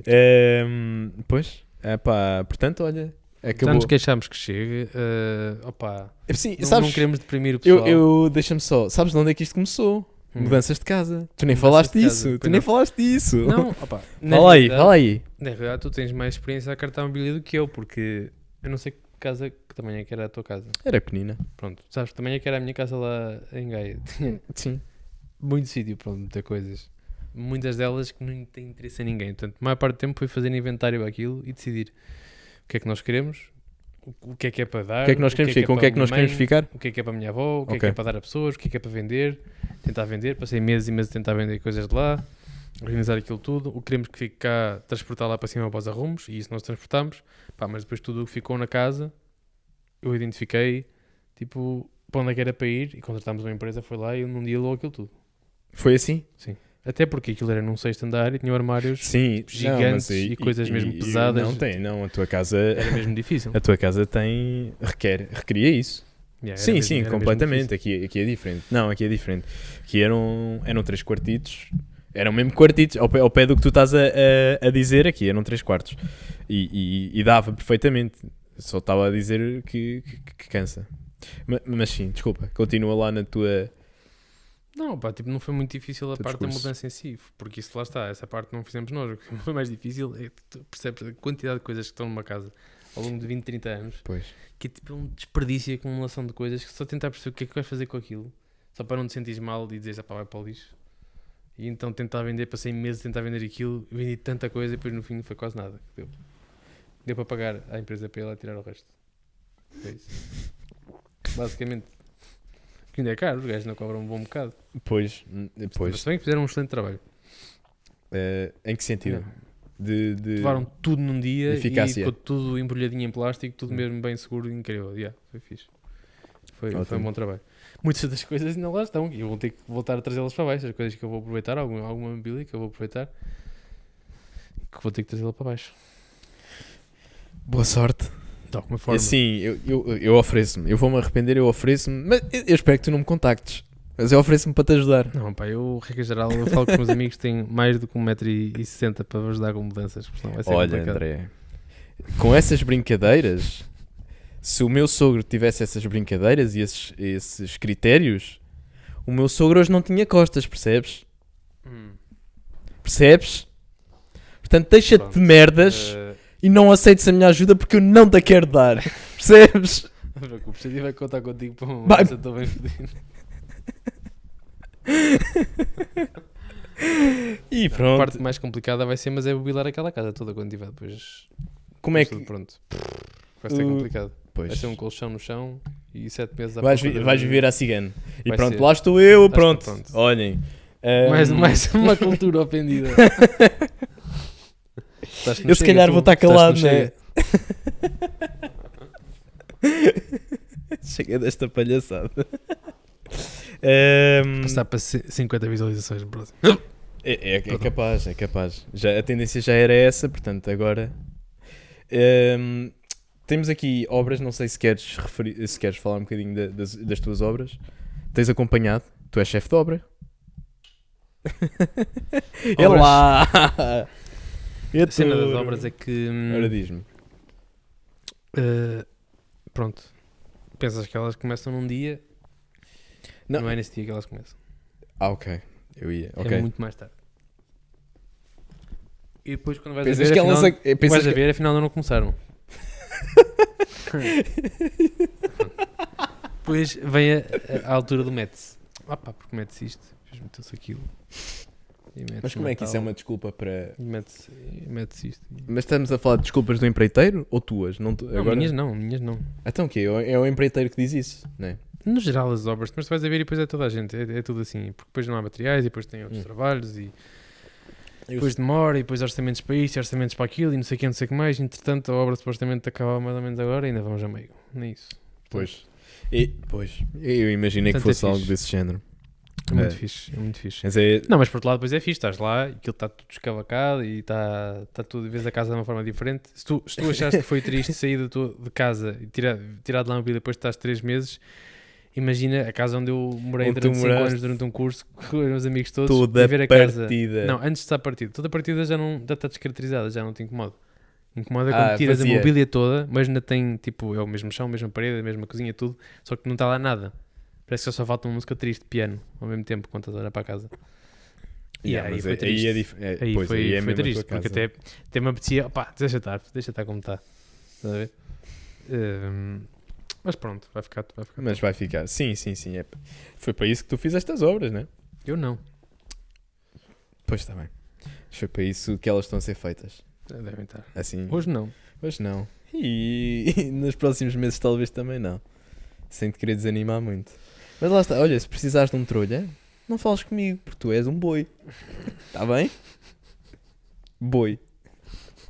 Ehm, pois, é pá, portanto, olha, Já acabou. nos queixámos que chegue. eh, opa, Sim, não, sabes, não queremos deprimir o eu, pessoal. eu deixa-me só, sabes de onde é que isto começou? Hum. Mudanças de casa. Tu nem Mudanças falaste casa, disso, tu nem não. falaste disso. Não, opa, Fala aí, fala aí. Na realidade, tu tens mais experiência a cartar mobília do que eu, porque eu não sei que casa que também é que era a tua casa. Era pequenina. Pronto, sabes, também é que era a minha casa lá em Gaia. Tinha Sim. muito sítio para meter coisas. Muitas delas que não têm interesse em ninguém. Portanto, a maior parte do tempo foi fazer inventário àquilo e decidir o que é que nós queremos, o- que é que é para dar, O que é que nós queremos? Com o que é que nós queremos ficar? o que é que é para a minha avó, o que é que é para dar a pessoas, o que é que é para vender, tentar vender. Passei meses e meses a tentar vender coisas de lá, organizar aquilo tudo. O que queremos que fique cá, transportar lá para cima para os arrumos, e isso nós transportamos. Pá, mas depois tudo o que ficou na casa, eu identifiquei, tipo, para onde é que era para ir, e contratámos uma empresa, foi lá e num dia logo aquilo tudo. Foi assim? Até porque aquilo era num sexto andar e tinha armários, Sim. gigantes e coisas mesmo pesadas. Não tem, não. A tua casa, era mesmo difícil. a tua casa tem, requer, requeria isso. Yeah, sim, mesmo- sim, completamente. Aqui, aqui é diferente. Não, aqui é diferente. Aqui eram, eram três quartitos. Eram mesmo quartitos. Ao pé, ao pé do que tu estás a, a, a dizer, aqui eram três quartos. E, e, e dava perfeitamente. Só estava a dizer que, que, que cansa. Ma- Mas, sim, desculpa. Continua lá na tua. Não, pá, tipo, não foi muito difícil a Teu parte da discurso. mudança em si, porque isso lá está, essa parte não fizemos nós. O que foi mais difícil é que tu percebes a quantidade de coisas que estão numa casa ao longo de 20, 30 anos, Pois. que é tipo um desperdício e acumulação de coisas que só tentar perceber o que é que vais fazer com aquilo, só para não te sentires mal e dizeres, ah pá, vai para o lixo. E então tentar vender, passei meses a tentar vender aquilo, vendi tanta coisa e depois no fim não foi quase nada. Deu, deu para pagar à empresa para ela tirar o resto. Foi isso. Basicamente. Que ainda é caro, os gajos não cobram um bom bocado. Pois. hum, Mas Pois. bem que fizeram um excelente trabalho. Eh, em que sentido? Yeah. De, de... Levaram tudo num dia e ficou tudo embrulhadinho em plástico, tudo mesmo bem seguro e incrível. Yeah, foi fixe. Foi, foi um bom trabalho. Muitas das coisas ainda lá estão e eu vou ter que voltar a trazê-las para baixo. As coisas que eu vou aproveitar, alguma, alguma mobília que eu vou aproveitar, que vou ter que trazê-la para baixo. Boa sorte. De alguma forma. Assim, eu, eu, eu ofereço-me. Eu vou-me arrepender, eu ofereço-me. Mas eu espero que tu não me contactes. Mas eu ofereço-me para te ajudar. Não, pá, eu, regra geral, eu falo com os meus amigos que têm mais do que 1,60m para me ajudar com mudanças, porque senão vai ser Olha, complicado. André, com essas brincadeiras, se o meu sogro tivesse essas brincadeiras e esses, esses critérios, o meu sogro hoje não tinha costas, percebes? Hum, Percebes? Portanto, deixa-te de merdas eh, e não aceites a minha ajuda porque eu não te a quero dar. Percebes? Se eu tiver que contar contigo para Vai. mudança, estou bem fodido. E A pronto. parte mais complicada vai ser, mas é mobilar aquela casa toda quando tiver depois. Como é que. Pronto. Vai ser Uh, complicado. Vai Pois. ser um colchão no chão e sete meses à Vais, vi- vais viver à cigana. E Vai pronto, ser. lá estou eu, pronto. pronto. Olhem. Mais, Ahm, mais uma cultura ofendida. Eu se calhar tu. vou estar calado, não né? chega. Desta palhaçada. Ahm, Passar para ci- 50 visualizações no próximo. é, é- é capaz, é capaz. Já, a tendência já era essa, portanto, agora. Ahm, temos aqui obras, não sei se queres, referir, se queres falar um bocadinho da- das, das tuas obras. Tens acompanhado, tu és chefe de obra. é Obras. lá! Eu A cena das obras é que. hum, Ora diz-me. Uh, pronto. Pensas que elas começam num dia, Não. não, é nesse dia que elas começam. Ah, ok. Eu ia. Ok. É muito mais tarde. E depois quando vais Pensas a ver, que afinal, elas. ac- pensas vais a que- ver, afinal ainda não começaram. depois vem a, a- a altura do mete-se. Ah pá, porque mete-se isto, depois meteu-se aquilo. Mas como é que isso é uma desculpa para. e Mete-se e isto. Mas estamos a falar de desculpas do empreiteiro ou tuas? Não, tu- Não, agora... minhas não, minhas não. Então o quê? É o empreiteiro que diz isso, não é? No geral, as obras, mas tu vais a ver e depois é toda a gente, é, é tudo assim, porque depois não há materiais e depois tem outros Hum. trabalhos e depois demora e depois orçamentos para isto, orçamentos para aquilo e não sei o que, não sei o que mais. Entretanto, a obra supostamente acaba mais ou menos agora e ainda vamos a meio, nem isso. Pois. E, pois. Eu imaginei que Portanto, é fosse algo fixe. desse género. É muito É. fixe, é muito fixe. Mas é. Não, mas por outro lado, depois é fixe, estás lá e aquilo está tudo escavacado e está está tudo, vês a casa de uma forma diferente. Se tu, se tu achaste que foi triste sair da tua, de casa e tirar, tirar de lá uma vida depois de estás três meses, imagina a casa onde eu morei Onde durante 5 moraste. anos durante um curso com os meus amigos todos Toda e ver a casa. partida. Não, antes de estar partida. Toda a partida já não já está descaracterizada, já não te incomoda. Incomoda Ah, quando tiras fazia. a mobília toda, mas ainda tem tipo, é o mesmo chão, a mesma parede, a mesma cozinha, tudo, só que não está lá nada. Parece que só falta uma música triste, piano, ao mesmo tempo, quando estás a olhar para a casa. E Yeah, aí foi é- triste. é dif- é- Aí pois, foi, aí é foi triste, porque até, até me apetecia, opá, deixa estar, deixa estar como está. Estás a ver? Ehm, mas pronto, vai ficar, vai ficar. Mas vai ficar. Sim, sim, sim. É... Foi para isso que tu fizeste as obras, né? Eu não. Pois está bem. Foi para isso que elas estão a ser feitas. Devem estar. Assim. Hoje não. Hoje não. E, e nos próximos meses talvez também não. Sem te querer desanimar muito. Mas lá está. Olha, se precisares de um trolha, não fales comigo, porque tu és um boi. Está bem? Boi.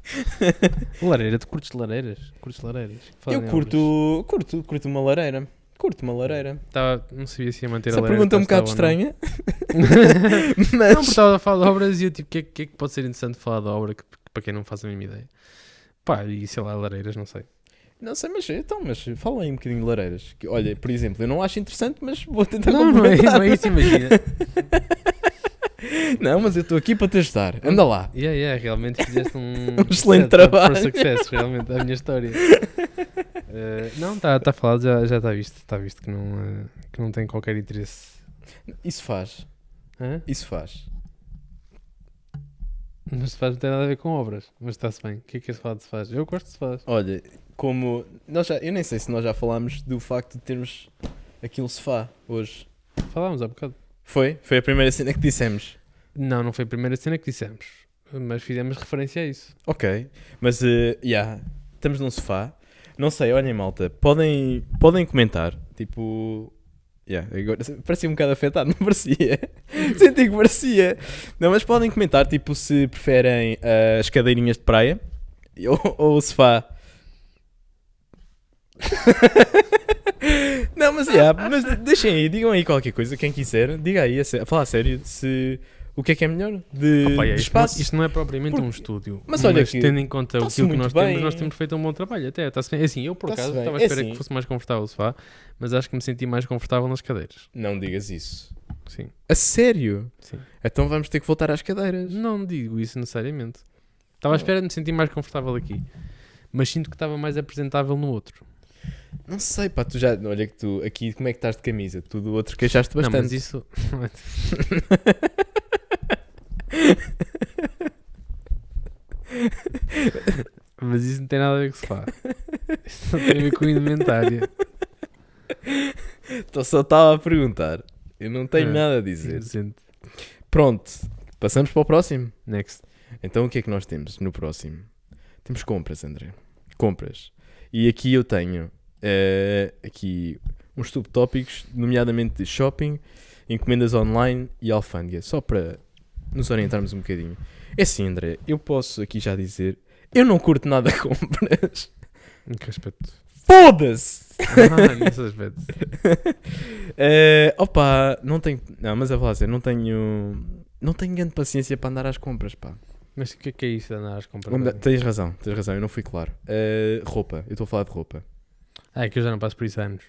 Lareira, tu curtes lareiras? Curtes lareiras? Fala Eu curto, curto, curto uma lareira. Curto uma lareira. Tava, não sabia se ia manter Essa a lareira. pergunta é um bocado não. estranha. Não, mas porque estava a falar de obras e eu tipo, o que, é, que é que pode ser interessante falar de obra que, para quem não faz a mínima ideia? Pá, e sei lá, lareiras, não sei. Não sei, mas então, mas fala aí um bocadinho de lareiras. Que, olha, por exemplo, eu não acho interessante, mas vou tentar Não, não é, não é isso, imagina. Não, mas eu estou aqui para te ajudar. Anda lá. Yeah, yeah, realmente fizeste um, Um excelente trabalho. For success, realmente, da minha história. Eh, não, está tá falado, já está já visto. Está visto que não, eh, que não tem qualquer interesse. Isso faz. Hã? Isso faz. Mas se faz não tem nada a ver com obras. Mas está-se bem. O que é que esse falado se faz? Eu gosto de se faz. Olha, como. Nós já, eu nem sei se nós já falámos do facto de termos aqui um sofá hoje. Falámos há bocado. Foi? Foi a primeira cena que dissemos. Não, não foi a primeira cena que dissemos. Mas fizemos referência a isso. Ok. Mas, eh, yeah, estamos num sofá. Não sei, olhem, malta. Podem, podem comentar. Tipo. Yeah, agora, parecia um bocado afetado, não parecia? Senti que parecia. Não, mas podem comentar, tipo, se preferem eh, as cadeirinhas de praia ou, ou o sofá. não, mas, yeah, mas deixem aí, digam aí qualquer coisa, quem quiser, diga aí, a, sé- a sério, se o que é que é melhor de, Opa, é, espaço. isto não é propriamente Porque- um estúdio. mas olha que tendo em conta aquilo que nós bem. temos, nós temos feito um bom trabalho. Até bem. Assim, eu por acaso estava à É espera assim. que fosse mais confortável o sofá, mas acho que me senti mais confortável nas cadeiras. Não digas isso. Sim. A sério? Sim. Então vamos ter que voltar às cadeiras. Não digo isso necessariamente. Estava à espera de me sentir mais confortável aqui. Mas sinto que estava mais apresentável no outro. Não sei, pá, tu já. Olha que tu aqui, como é que estás de camisa? Tu do outro queixaste Não, bastante. mas isso. mas isso não tem nada a ver com o sofá. Isso não tem a ver com indumentária. Então só estava a perguntar. Eu não tenho Ah, nada a dizer. Inocente. Pronto, passamos para o próximo. Next. Então o que é que nós temos no próximo? Temos compras, André. Compras. E aqui eu tenho eh, aqui uns subtópicos, nomeadamente de shopping, encomendas online e alfândega. Só para nos orientarmos um bocadinho. É assim, André, eu posso aqui já dizer, eu não curto nada compras. Em que aspecto? Foda-se! Ah, nesse aspecto. Eh, opa, não tenho. Não, mas a falar sério, não tenho. Não tenho grande paciência para andar às compras, pá. Mas o que é que é isso de andar às compras? Onde- tens razão, tens razão, eu não fui claro. Uh, roupa, eu estou a falar de roupa. Ah, é que eu já não passo por isso há anos.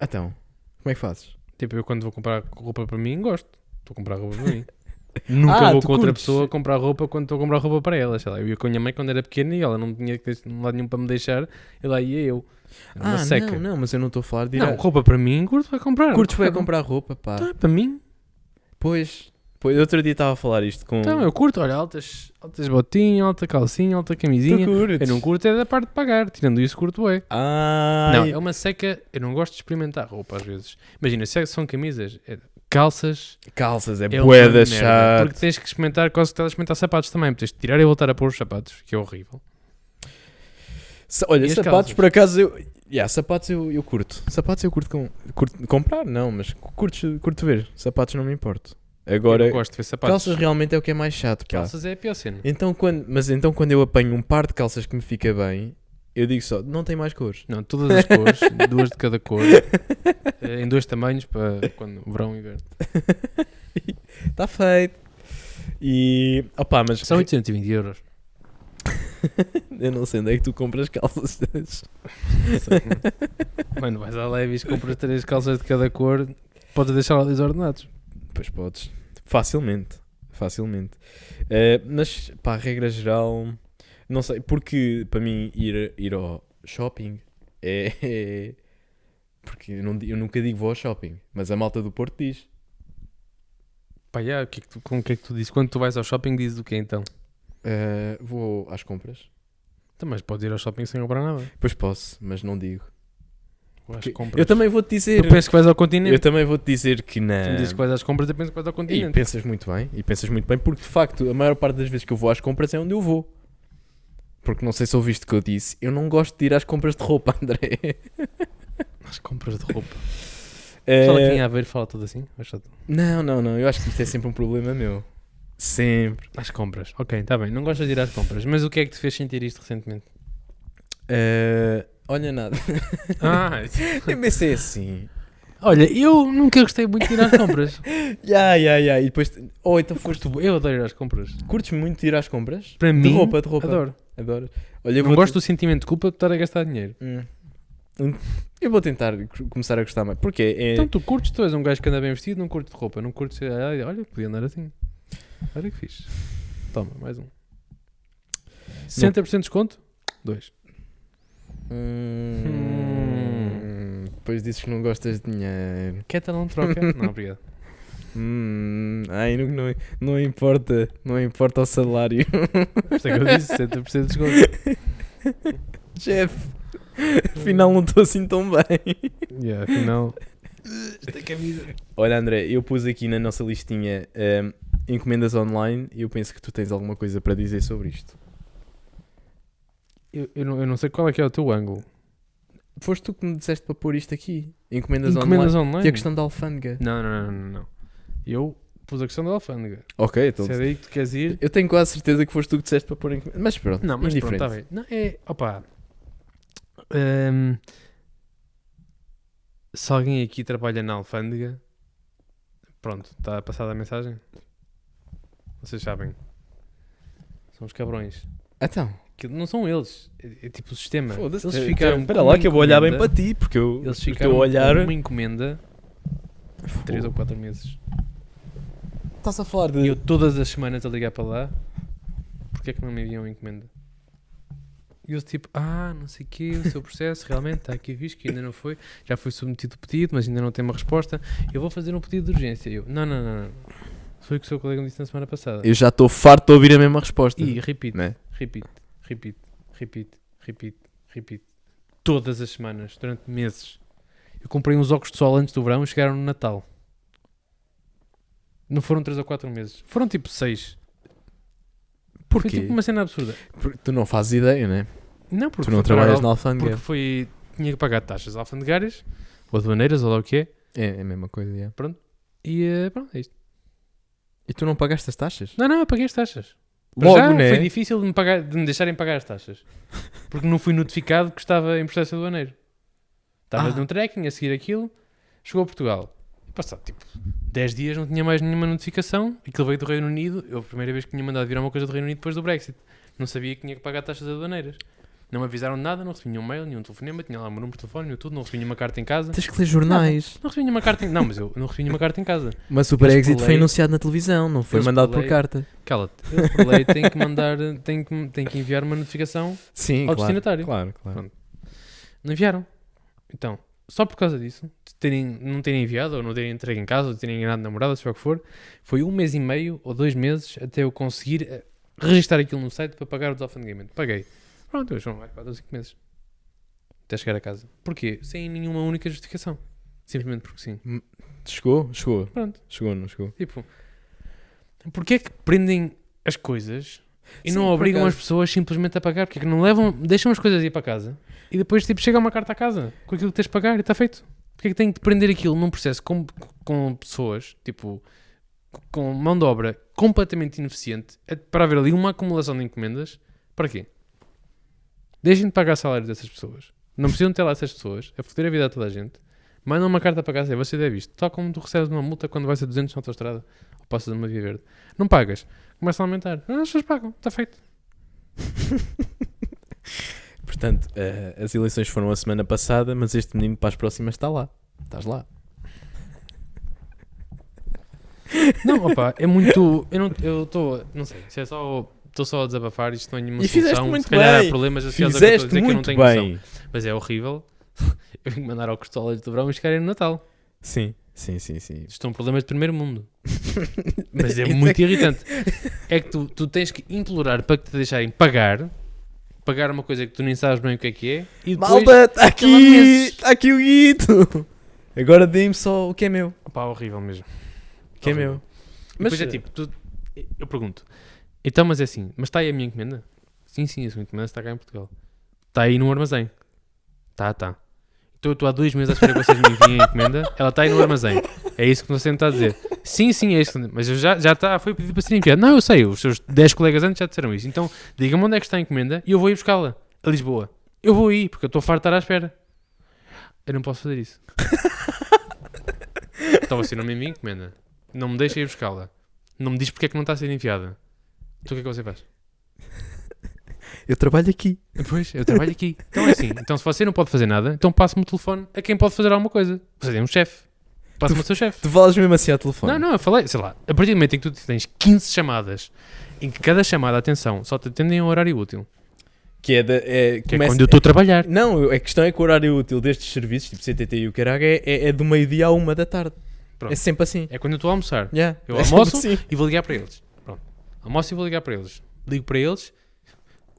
Então, como é que fazes? Tipo, eu quando vou comprar roupa para mim, gosto. Estou a comprar roupa para mim. Nunca Ah, vou tu com outra curtes. pessoa comprar roupa quando estou a comprar roupa para ela. Sei lá, eu ia com a minha mãe quando era pequena e ela não tinha que ter lado nenhum para me deixar. E lá ia eu. Era uma ah, seca. não, não, mas eu não estou a falar de ir Não, a... roupa para mim, curto vai comprar. Curtes vai Claro. comprar roupa, pá. Tá, para mim. Pois, pois, outro dia estava a falar isto com... Então, eu curto, olha, altas, altas botinhas, alta calcinha, alta Tu camisinha. curtes? Eu não curto é da parte de pagar. Tirando isso, curto é. Ah, Não, é uma seca. Eu não gosto de experimentar roupa às vezes. Imagina, se é- são camisas, é- calças, calças, é, é bué uma da merda, chato. Porque tens que experimentar, quase que estás a experimentar sapatos também. Tens de tirar e voltar a pôr os sapatos, que é horrível. Sa- Olha, sapatos calças? por acaso eu... Yeah, sapatos eu, eu curto. Sapatos eu curto, com... curto comprar, não, mas curto, curto ver. Sapatos não me importo. Eu Agora, não gosto de ver sapatos. calças realmente é o que é mais chato, pá. Calças é a pior cena. Então, quando, mas então quando eu apanho um par de calças que me fica bem, eu digo só, não tem mais cores. Não, todas as cores, duas de cada cor, eh, em dois tamanhos para quando verão e inverno. Está feito. E, opá, mas São 820 euros. eu não sei onde é que tu compras calças. Mano, vais à Levis, compras três calças de cada cor, podes deixar lá desordenados. pois podes. Facilmente. Facilmente. Eh, mas, pá, a regra geral, não sei, porque para mim ir, ir ao shopping é. é- porque eu, não eu nunca digo vou ao shopping, mas a malta do Porto diz. Pá, já, o que é que tu, com o que é que tu dizes? Quando tu vais ao shopping, dizes o que então? eh, vou às compras. Então, mas podes ir ao shopping sem comprar nada. Pois posso, mas não digo. Que- compras. Eu também vou-te dizer. Tu pensas que vais ao Eu continente. também vou-te dizer que Tu me não. dizes que vais às compras, eu penso que vais ao E continente. pensas muito bem, e pensas muito bem, porque de facto a maior parte das vezes que eu vou às compras é onde eu vou. Porque não sei se ouviste o que eu disse, eu não gosto de ir às compras de roupa, André. Às compras de roupa. É, Só aqui em Aveiro fala tudo assim? Tu? Não, não, não, eu acho que isto é sempre um problema meu. Sempre. Às compras. Ok, está bem. Não gostas de ir às compras. Mas o que é que te fez sentir isto recentemente? Eh, olha nada. Ah, eu pensei assim. olha, eu nunca gostei muito de ir às compras. Ya, ya, ya. E depois. Oh, então foste. Curto, eu adoro ir às compras. Curtes muito de ir às compras? Para De mim, roupa, de roupa. adoro. Adoro. Olha, eu não gosto do sentimento de culpa de estar a gastar dinheiro. Hum. Eu vou tentar co- começar a gostar mais. Porque é. Então tu curtes, tu és um gajo que anda bem vestido, não curte de roupa, não curtes. Olha, olha, podia andar assim. Olha que fixe. Toma, mais um. 60% de desconto? Dois. Hum, Depois dizes que não gostas de dinheiro. Quer não troca? não, obrigado. Hum, ai, não, não, não importa. Não importa o salário. Isso é que eu disse 60% de desconto. Chefe, afinal não estou assim tão bem. Yeah, afinal. Esta camisa. Olha, André, eu pus aqui na nossa listinha hum, encomendas online e eu penso que tu tens alguma coisa para dizer sobre isto. Eu, eu, não, eu não sei qual é que é o teu ângulo. Foste tu que me disseste para pôr isto aqui. Encomendas, Encomendas online. online? Que é a questão da alfândega. Não, não, não, não, não. Eu pus a questão da alfândega. Ok, então. Se é daí que tu queres ir. Eu tenho quase certeza que foste tu que disseste para pôr encomendas. Mas pronto, Não, mas pronto, indiferente. está bem. Não, é. Opa. Hum, se alguém aqui trabalha na alfândega, pronto, está passada a mensagem? Vocês sabem. São os cabrões. Então, Que não são eles, é, é tipo o sistema. Eles Espera- ficaram. Espera lá que eu vou olhar bem para ti, porque eu Eles estou ficaram a olhar. com uma encomenda de 3 ou 4 meses. Estás a falar de. E eu todas as semanas a ligar para lá, porque é que não me enviam encomenda? E eles tipo, ah, não sei o quê, o seu processo realmente está aqui visto que ainda não foi, já foi submetido o pedido, mas ainda não tem uma resposta. Eu vou fazer um pedido de urgência. Eu, não, não, não, não. Foi o que o seu colega me disse na semana passada. Eu já estou farto de ouvir a mesma resposta. E repito, Né? repito, repito, repito, repito, repito. Todas as semanas, durante meses. Eu comprei uns óculos de sol antes do verão e chegaram no Natal. Não foram 3 ou 4 meses. Foram tipo 6. Foi Porquê? tipo uma cena absurda. Porque tu não fazes ideia, né? Não, porque Tu não foi trabalhas al- na alfândega. Porque foi. Tinha que pagar taxas alfandegárias, ou aduaneiras, ou lá o que é. É, é a mesma coisa, yeah. E eh, pronto, é isto. E tu não pagaste as taxas? Não, não, eu paguei as taxas. Logo, já, né? Foi difícil de me, pagar, de me deixarem pagar as taxas. Porque não fui notificado que estava em processo aduaneiro. Estavas Ah. num tracking a seguir aquilo, chegou a Portugal. Passado tipo 10 dias não tinha mais nenhuma notificação. Aquilo veio do Reino Unido. Eu, a primeira vez que tinha mandado vir uma coisa do Reino Unido depois do Brexit. Não sabia que tinha que pagar taxas aduaneiras. Não me avisaram de nada, não recebi nenhum mail, nenhum telefonema, tinha lá o meu número de telefone, tudo, não recebi nenhuma carta em casa. Tens que ler jornais. Não recebi nenhuma carta em... Não, mas eu não recebi nenhuma carta em casa. Mas o Brexit foi pulei- anunciado na televisão, não foi Eles mandado por pulei- carta. Cala-te. Eu, por lei, tenho que mandar, tenho que, tenho que enviar uma notificação. Sim, Ao claro. destinatário. Claro, claro. Pronto. Não enviaram. Então, só por causa disso, de terem, não terem enviado, ou não terem entregue em casa, ou de terem enganado namorada, seja o que for, foi um mês e meio ou dois meses até eu conseguir eh, registar aquilo no site para pagar o desalfandegamento. Paguei. Pronto, eu são mais 4 ou 5 meses. Até chegar a casa. Porquê? Sem nenhuma única justificação. Simplesmente porque sim. Chegou? Chegou. Pronto. Chegou, não chegou? Tipo, porquê é que prendem as coisas e Sim, não obrigam as pessoas simplesmente a pagar? Porque é que não levam, deixam as coisas ir para casa e depois tipo, chega uma carta a casa com aquilo que tens de pagar e está feito? Porquê é que têm de prender aquilo num processo com, com pessoas, tipo, com mão de obra completamente ineficiente para haver ali uma acumulação de encomendas? Para quê? Deixem de pagar salários dessas pessoas. Não precisam ter lá essas pessoas a foder a vida a toda a gente. Mandam uma carta para casa e você deve isto. Tal como tu recebes uma multa quando vais a 200 na autostrada ou passas numa via verde. Não pagas. Começa a aumentar. Ah, As pessoas pagam. Está feito. Portanto, eh, as eleições foram a semana passada, mas este menino para as próximas está lá. Estás lá. Não, opa, é muito. Eu não eu estou. Não sei. Se é só. Estou só a desabafar. Isto não é nenhuma E fizeste solução. muito Se calhar bem. há problemas associados ao que eu estou a Fizeste dizer que eu não tenho noção. bem. Mas é horrível. Eu vim mandar ao Costolas do Verão e chegarem no Natal. Sim, sim, sim, sim. Isto são problemas de primeiro mundo. Mas é Isso muito irritante. É que tu, tu tens que implorar para que te deixarem pagar. Pagar uma coisa que tu nem sabes bem o que é que é. E depois, Malta, está aqui! Está aqui o guito! Agora dê-me só o que é meu. Pá, horrível mesmo. O que é Horrível. meu. E depois é tipo, tu- eu pergunto, então, mas é assim, mas está aí a minha encomenda? Sim, sim, a sua encomenda está cá em Portugal. Está aí no armazém. Tá, tá. Então eu estou há dois meses à espera que vocês me enviem a encomenda, ela está aí no armazém. É isso que você me está a dizer. Sim, sim, é isso. Mas já, já está, foi pedido para ser enviado. Não, eu sei, os seus 10 colegas antes já disseram isso. Então, diga-me onde é que está a encomenda e eu vou ir buscá-la. A Lisboa. Eu vou ir, porque eu estou farto de estar à espera. Eu não posso fazer isso. então você não me envia a encomenda. Não me deixa ir buscá-la. Não me diz porque é que não está a ser enviada. Então o que é que você faz? Eu trabalho aqui. Pois, eu trabalho aqui. Então é assim. Então se você não pode fazer nada, então passe-me o telefone a quem pode fazer alguma coisa. Você é um chefe. Passe-me o seu chefe. Tu falas mesmo assim ao telefone. Não, não, eu falei, sei lá, a partir do momento em que tu tens 15 chamadas, em que cada chamada, atenção, só te atendem a horário útil, Que é, da, é, que é começa- quando eu estou a trabalhar. Não, a questão é que o horário útil destes serviços, tipo CTT e o caralho, é, é, é do meio-dia à uma da tarde. Pronto. É sempre assim. É quando eu estou a almoçar. Yeah. Eu É almoço assim. e vou ligar para eles. Almoço e vou ligar para eles. Ligo para eles.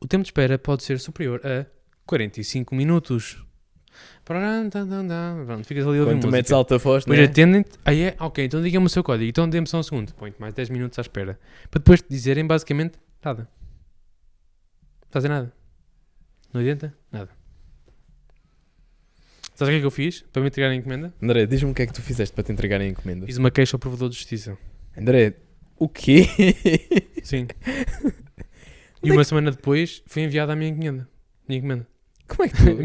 O tempo de espera pode ser superior a 45 minutos. Pronto, ficas ali a ouvir Quando tu música. metes alta voz, Depois né? atendem-te. Aí é, ok, então diga-me o seu código. Então dê-me só um segundo. Põe-te mais 10 minutos à espera. Para depois te dizerem basicamente nada. Fazer nada. Não adianta? Nada. Sabes o que é que eu fiz para me entregar a encomenda? André, diz-me o que é que tu fizeste para te entregar a encomenda. Fiz uma queixa ao provedor de justiça. André, o quê? Sim. e uma semana depois foi enviada a minha encomenda. Minha encomenda. Como é que tu,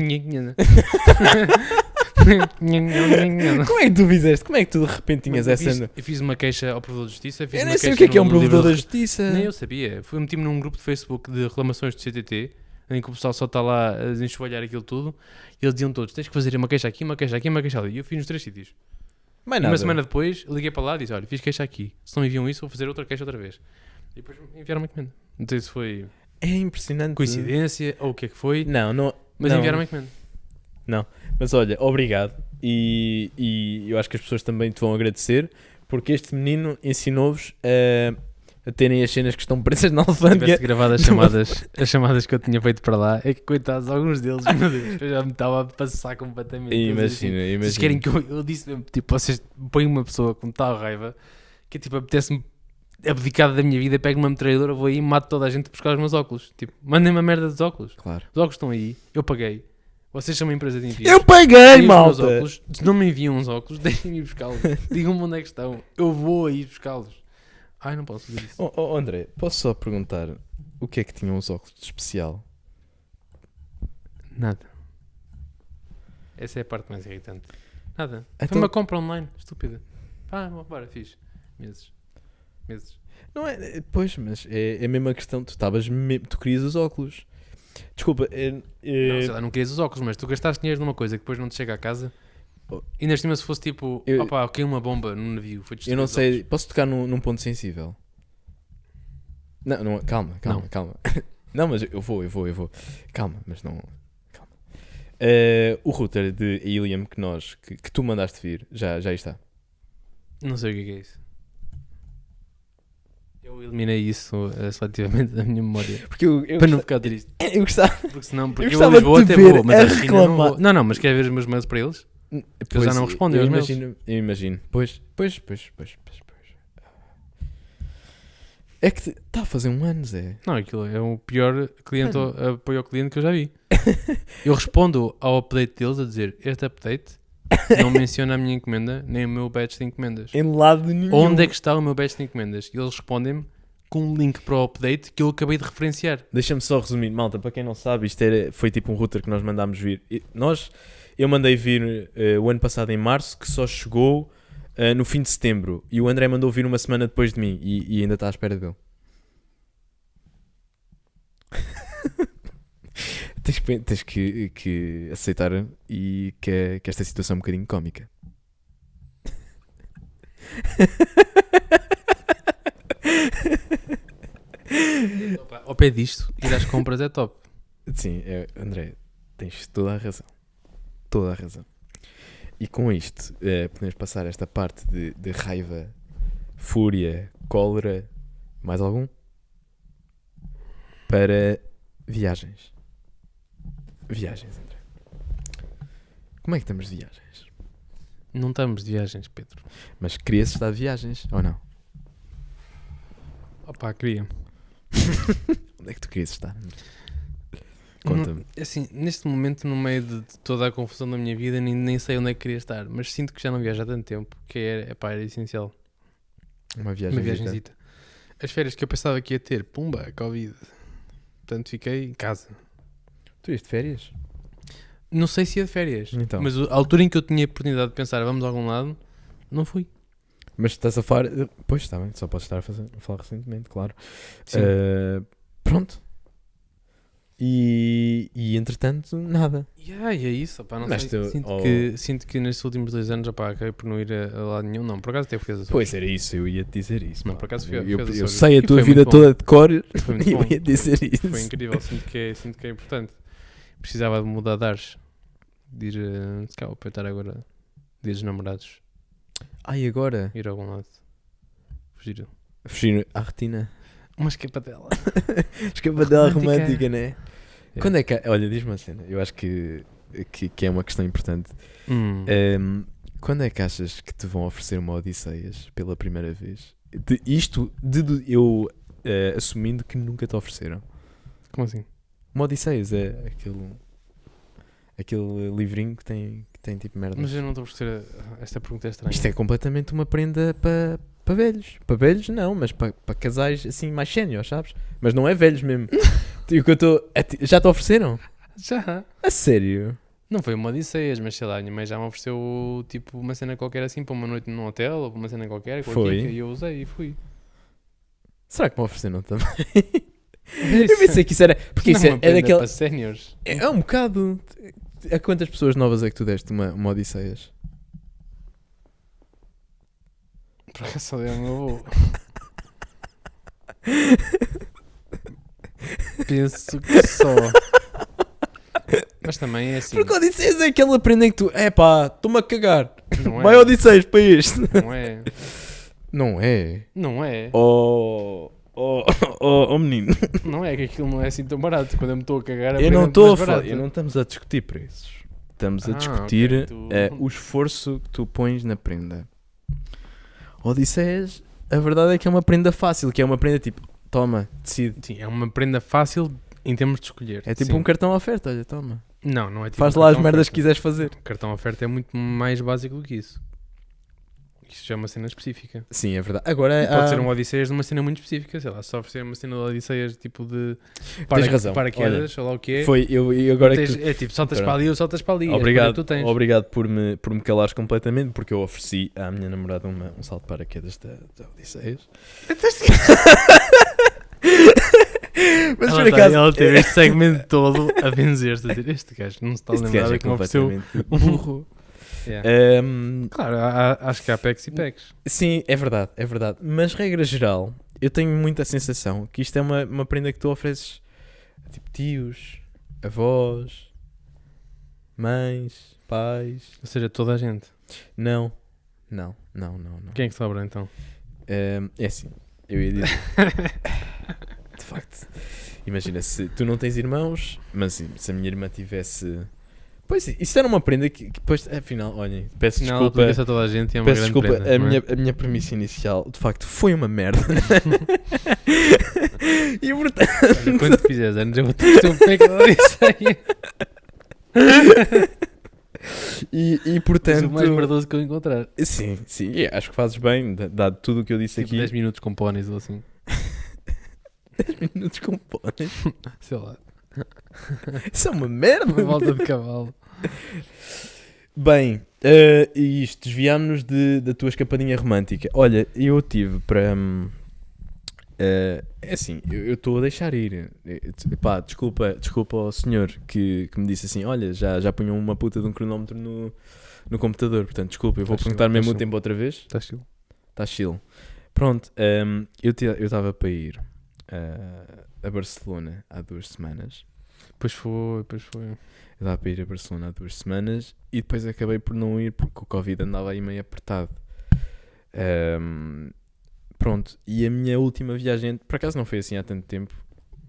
minha encomenda. Como é que tu fizeste? Como é que tu de repente tinhas eu essa... fiz, eu fiz uma queixa ao provedor de justiça. Eu nem sei o que é que é um provedor da justiça. Nem eu sabia. Fui meti-me num grupo de Facebook de reclamações de CTT, em que o pessoal só está lá a desenxovalhar aquilo tudo. E eles diziam todos: tens que fazer uma queixa aqui, uma queixa aqui, uma queixa ali. E eu fiz nos três sítios. Mais nada. uma semana depois, liguei para lá e disse: olha, fiz queixa aqui. Se não enviam isso, vou fazer outra queixa outra vez. E depois enviaram uma encomenda. Não sei se foi É impressionante. coincidência ou o que é que foi, Não, não... mas não. enviaram uma encomenda. Mas olha, obrigado. E, e eu acho que as pessoas também te vão agradecer, porque este menino ensinou-vos a, a terem as cenas que estão presas na Se alfândega. tivesse gravado as chamadas, as chamadas que eu tinha feito para lá, é que coitados, alguns deles, meu Deus, eu já me estava a passar completamente. Eles assim, Imagina, Vocês imagina. querem que eu, eu disse mesmo, tipo, vocês põem uma pessoa com tal raiva que tipo, apetece-me abdicar da minha vida, pego uma metralhadora, vou aí e mato toda a gente a buscar os meus óculos. Tipo, mandem-me a merda dos óculos. Claro. Os óculos estão aí, eu paguei. Vocês são uma empresa de envios. Eu paguei, malta! óculos. Se não me enviam os óculos, deixem-me ir buscá-los. Digam-me onde é que estão. Eu vou aí buscá-los. Ai, não posso fazer isso. Oh, oh, André, posso só perguntar o que é que tinham os óculos de especial? Nada. Essa é a parte mais irritante. Nada. Então- Foi uma compra online, estúpida. Ah, bora, fiz. Meses. Meses. Não é, é- pois, mas é, é a mesma questão. Tu estavas, me- tu querias os óculos. Desculpa, é, é- Não, sei lá, não querias os óculos, mas tu gastaste dinheiro numa coisa que depois não te chega a casa. Ainda cima se fosse tipo, Eu- opá, caiu uma bomba no navio, foi eu não sei, posso tocar num, num ponto sensível? Não, não, calma, calma, Não. calma. Não, mas eu vou, eu vou, eu vou. Calma, mas não. Calma. Eh, o router de Helium que nós, que, que tu mandaste vir, já, já está. Não sei o que é, é isso. Eu eliminei isso eh, seletivamente da minha memória. Porque eu, eu, Para não ficar triste. eu gostava. Porque senão, porque eu, a Lisboa até vou, mas a a China não reclamar. vou. Não, não, mas quer ver os meus mails para eles? Pois, já não respondem eu aos imagino, eu imagino. Pois, pois, pois, pois, pois, pois. É que está a fazer um ano, Zé. Não, aquilo é o pior cliente, apoio ao cliente que eu já vi. Eu respondo ao update deles a dizer: Este update não menciona a minha encomenda nem o meu batch de encomendas. Em lado nenhum. Onde é que está o meu batch de encomendas? E eles respondem-me com um link para o update que eu acabei de referenciar. Deixa-me só resumir, malta, para quem não sabe, isto era, foi tipo um router que nós mandámos vir. E Nós, eu mandei vir eh, o ano passado em março, que só chegou eh, no fim de setembro. E o André mandou vir uma semana depois de mim e, e ainda está à espera dele. tens que, tens que, que aceitar e que, que esta situação é um bocadinho cómica. Ao pé disto, ir às compras é top. Sim, é, André, tens toda a razão. Toda a razão. E com isto, eh, podemos passar esta parte de, de raiva, fúria, cólera, mais algum? Para viagens. Viagens, André. Como é que estamos de viagens? Não estamos de viagens, Pedro. Mas querias estar de viagens ou não? Opa, queria. Onde é que tu querias estar? André? Conta-me. Não, assim, neste momento, no meio de toda a confusão da minha vida, nem, nem sei onde é que queria estar, mas sinto que já não viajo há tanto tempo que era, epá, era essencial. Uma viagem. Uma viagenzita. As férias que eu pensava que ia ter, pumba, Covid. Portanto, fiquei em casa. Tu ias de férias? Não sei se ia de férias, Então. mas a altura em que eu tinha a oportunidade de pensar, vamos a algum lado, não fui. Mas estás a falar. Pois está bem, só podes estar a, fazer, a falar recentemente, claro. Uh, pronto. E, e entretanto, nada. Yeah, e é isso, opá, não Mas sei. tu- sinto, oh. que, sinto que nestes últimos dois anos opá, acabei por não ir a, a lado nenhum. Não, por acaso até fui às Açores. Pois era isso, eu ia te dizer isso. Não, pá. por acaso fui a- eu, fui eu, às eu Açores. sei a E tua foi vida muito bom. toda de cor Foi muito e eu bom. ia dizer isso. Foi incrível, sinto que, é, sinto que é importante. Precisava de mudar de ares. De ir, uh, se calhar, para eu estar agora, dias dos namorados, Ai, agora? ir a algum lado. Fugir. Fugir à retina. Uma escapadela. Escapadela Romântica. romântica, né? Quando é que. Olha, diz-me uma cena. Eu acho que, que, que é uma questão importante. Hum. Um, quando é que achas que te vão oferecer uma Odisseias pela primeira vez? De- isto de, de- eu eh, assumindo que nunca te ofereceram. Como assim? Uma Odisseias é aquele, aquele livrinho que tem, que tem tipo merda. Mas eu não estou a perceber. Esta pergunta é estranha. Isto é completamente uma prenda para para velhos. Para velhos não, mas para para casais assim mais séniores, sabes? Mas não é velhos mesmo. E o que eu estou. é Já te ofereceram? Já. A sério? Não foi uma Odisseias, mas sei lá, minha mãe já me ofereceu tipo uma cena qualquer assim para uma noite num hotel ou para uma cena qualquer. Foi? E eu usei e fui. Será que me ofereceram também? Eu Eu pensei que isso era. Porque isso é, é para séniores. É, é um bocado. A quantas pessoas novas é que tu deste uma, uma Odisseias? Por acaso só dei ao meu avô. Penso que só. Mas também é assim. Porque Odisseias é aquele aprendem que tu. É pá, estou-me a cagar. Não é. Vai Odisseias para este. Não é. Não é? Não é. Oh. Oh, oh, oh menino. Não é que aquilo não é assim tão barato. Quando eu me estou a cagar, Eu não é estou a falar. eu Não estamos a discutir preços. Estamos a Ah, discutir ok, tu- eh, o esforço que tu pões na prenda. Odisseias, a verdade é que é uma prenda fácil, que é uma prenda tipo, toma, decide. Sim, é uma prenda fácil em termos de escolher. É tipo Sim. um cartão oferta, olha, toma. Não, não é tipo Faz um lá as merdas que oferta. quiseres fazer. O cartão oferta é muito mais básico do que isso. Que isso já é uma cena específica. Sim, é verdade. Agora E pode há- ser um Odisseias de uma cena muito específica, sei lá, se oferecer uma cena de Odisseias tipo de Tens razão. paraquedas, ou lá o que é. Foi, eu, eu agora é que Tens- tu- é tipo, saltas Pronto. para ali ou saltas para ali. é Obrigado, que tu tens. obrigado por me, por me calares completamente, porque eu ofereci à minha namorada uma- um salto de paraquedas da, da Odisseias. Mas ela, por tá- acaso. ela teve este segmento todo a benzer-se, a dizer, este gajo não se está a lembrar é que me ofereceu completamente um burro. Yeah. Ahm, Claro, há- há- acho que há pecs e pecs. sim, é verdade, é verdade. Mas, regra geral, eu tenho muita sensação que isto é uma, uma prenda que tu ofereces a tipo tios, avós, mães, pais. Ou seja, toda a gente. Não, não, não, não, não. Quem é que sobra então? Ahm, é assim, eu ia dizer. de facto, imagina se tu não tens irmãos, mas se a minha irmã tivesse. Pois isso era uma prenda que, que depois, afinal, olhem, peço Não, desculpa. a toda a gente e é uma Peço grande desculpa, prenda, a, não é? minha, a minha premissa inicial de facto foi uma merda. e portanto, Olha, Quando tu fizeres anos, eu vou ter que ter um pec de Odisseia. e, e portanto o mais merdoso que eu encontrar. sim, sim, e acho que fazes bem, da- dado tudo o que eu disse Tipo aqui. 10 minutos com pónis ou assim. 10 minutos com pôneis. Sei lá. Isso é uma merda. Uma volta de cavalo. Bem, e isto, desviámos-nos de, da tua escapadinha romântica. Olha, eu tive para. hum, eh, é assim, eu estou a deixar ir. Eh, Pá, desculpa, desculpa ao senhor que, que me disse assim: olha, já, já punham uma puta de um cronómetro no, no computador. Portanto, desculpa, eu vou Faz perguntar chill, mesmo faz o tempo outra vez. Está chill. Está chill. Pronto, hum, eu estava para ir eh, a Barcelona há duas semanas. Pois foi, pois foi. Estava para ir a Barcelona há duas semanas e depois acabei por não ir porque o Covid andava aí meio apertado. Ahm, pronto, e a minha última viagem, por acaso não foi assim há tanto tempo,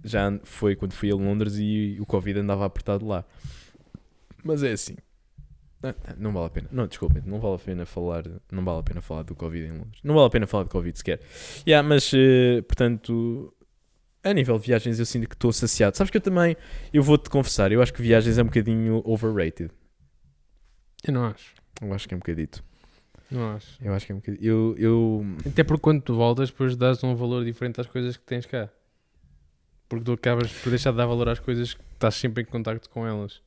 já foi quando fui a Londres e o Covid andava apertado lá. Mas é assim. Ah, ah, Não vale a pena. Não, desculpem, não vale a pena falar. Não vale a pena falar do Covid em Londres. Não vale a pena falar do Covid sequer. Yeah, mas eh, portanto, a nível de viagens eu sinto que estou saciado. Sabes que eu também, eu vou-te confessar, eu acho que viagens é um bocadinho overrated. Eu não acho. Eu acho que é um bocadito. Não acho. Eu acho que é um bocadito. Eu, eu... Até porque quando tu voltas, depois dás um valor diferente às coisas que tens cá. Porque tu acabas por deixar de dar valor às coisas que estás sempre em contacto com elas.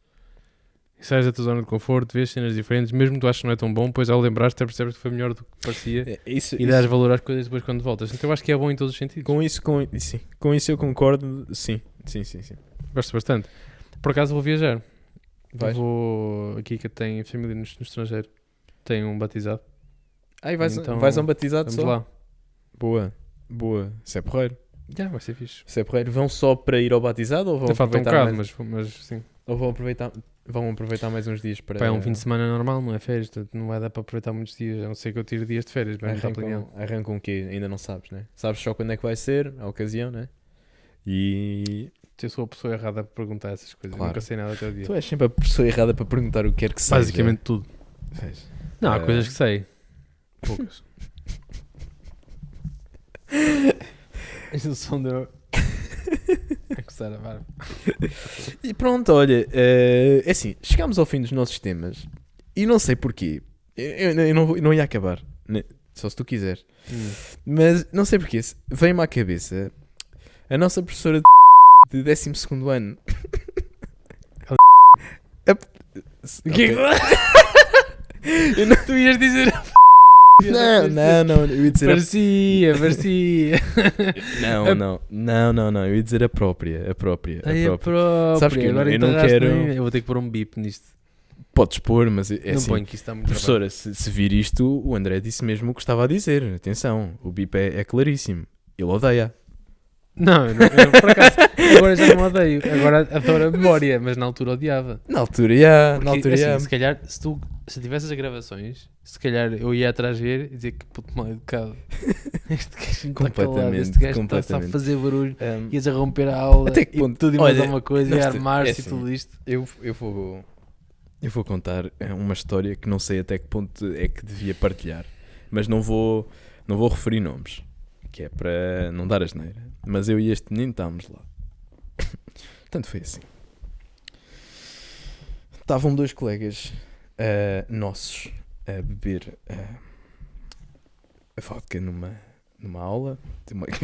E sais da tua zona de conforto, vês cenas diferentes, mesmo que tu achas que não é tão bom, depois ao lembrar-te percebes que foi melhor do que parecia É, Isso, e isso- dás valor às coisas depois quando voltas. Então eu acho que é bom em todos os sentidos. com isso, com, sim, com isso eu concordo. Sim, sim, sim. sim. Gosto bastante. Por acaso vou viajar. Vais? Vou aqui que tem família no, no estrangeiro. Tem um batizado. Aí vais, Então, vais a um batizado Vamos só? lá. Boa, boa. Isso é porreiro. Já, vai ser fixe. Isso é porreiro. Vão só para ir ao batizado ou vão Até falta um aproveitar bocado, mais, mas, mas sim. ou vão aproveitar, vão aproveitar mais uns dias para... Pá, é um fim de semana normal, não é férias, portanto não vai dar para aproveitar muitos dias, a não ser que eu tire dias de férias, bem, está planeado. Arrancam, arrancam o quê? Ainda não sabes, né? Sabes só quando é que vai ser, a ocasião, né? E Eu sou a pessoa errada para perguntar essas coisas, Claro. nunca sei nada até o dia. tu és sempre a pessoa errada para perguntar o que quer que seja. Basicamente tudo. Vês? Não, há Eh, coisas que sei. Poucas. Este é o som deu. E pronto, olha, eh, é assim, chegámos ao fim dos nossos temas e não sei porquê. Eu, eu- eu não, vou- não ia acabar, né? só se tu quiseres. Hum. Mas não sei porquê, veio-me à cabeça a nossa professora de 12 ano. A- O que Ok. Eu não- Tu ias dizer. Não, não, não, eu ia dizer a... Parecia, parecia. Não, não, não, não, não, eu ia dizer a própria, a própria, a Ai, a própria. própria. Sabes que Agora eu não quero- Eu vou ter que pôr um bip nisto. Podes pôr, mas é não assim, ponho que está muito professora, se, se vir isto, o André disse mesmo o que estava a dizer, atenção, o bip é, é claríssimo, ele odeia. Não, eu não, eu, por acaso, agora já não odeio. Agora adoro a memória, mas na altura odiava. Na altura, já, Porque, na altura, assim, já. se calhar, se tu se tivesse as gravações, se calhar eu ia atrás ver e dizer que puto mal educado. Este gajo está calado, Completamente, este gajo está só a fazer barulho. Um, Ias a romper a aula Até que e ponto- tudo e mais alguma coisa, e armar-se é e assim, tudo isto. eu, eu vou eu vou contar eh, uma história que não sei até que ponto é que devia partilhar, mas não vou não vou referir nomes, que é para não dar asneira. Mas eu e este menino estávamos lá. Tanto foi assim. Estavam dois colegas eh, nossos a beber eh, a vodka numa, numa aula. uma-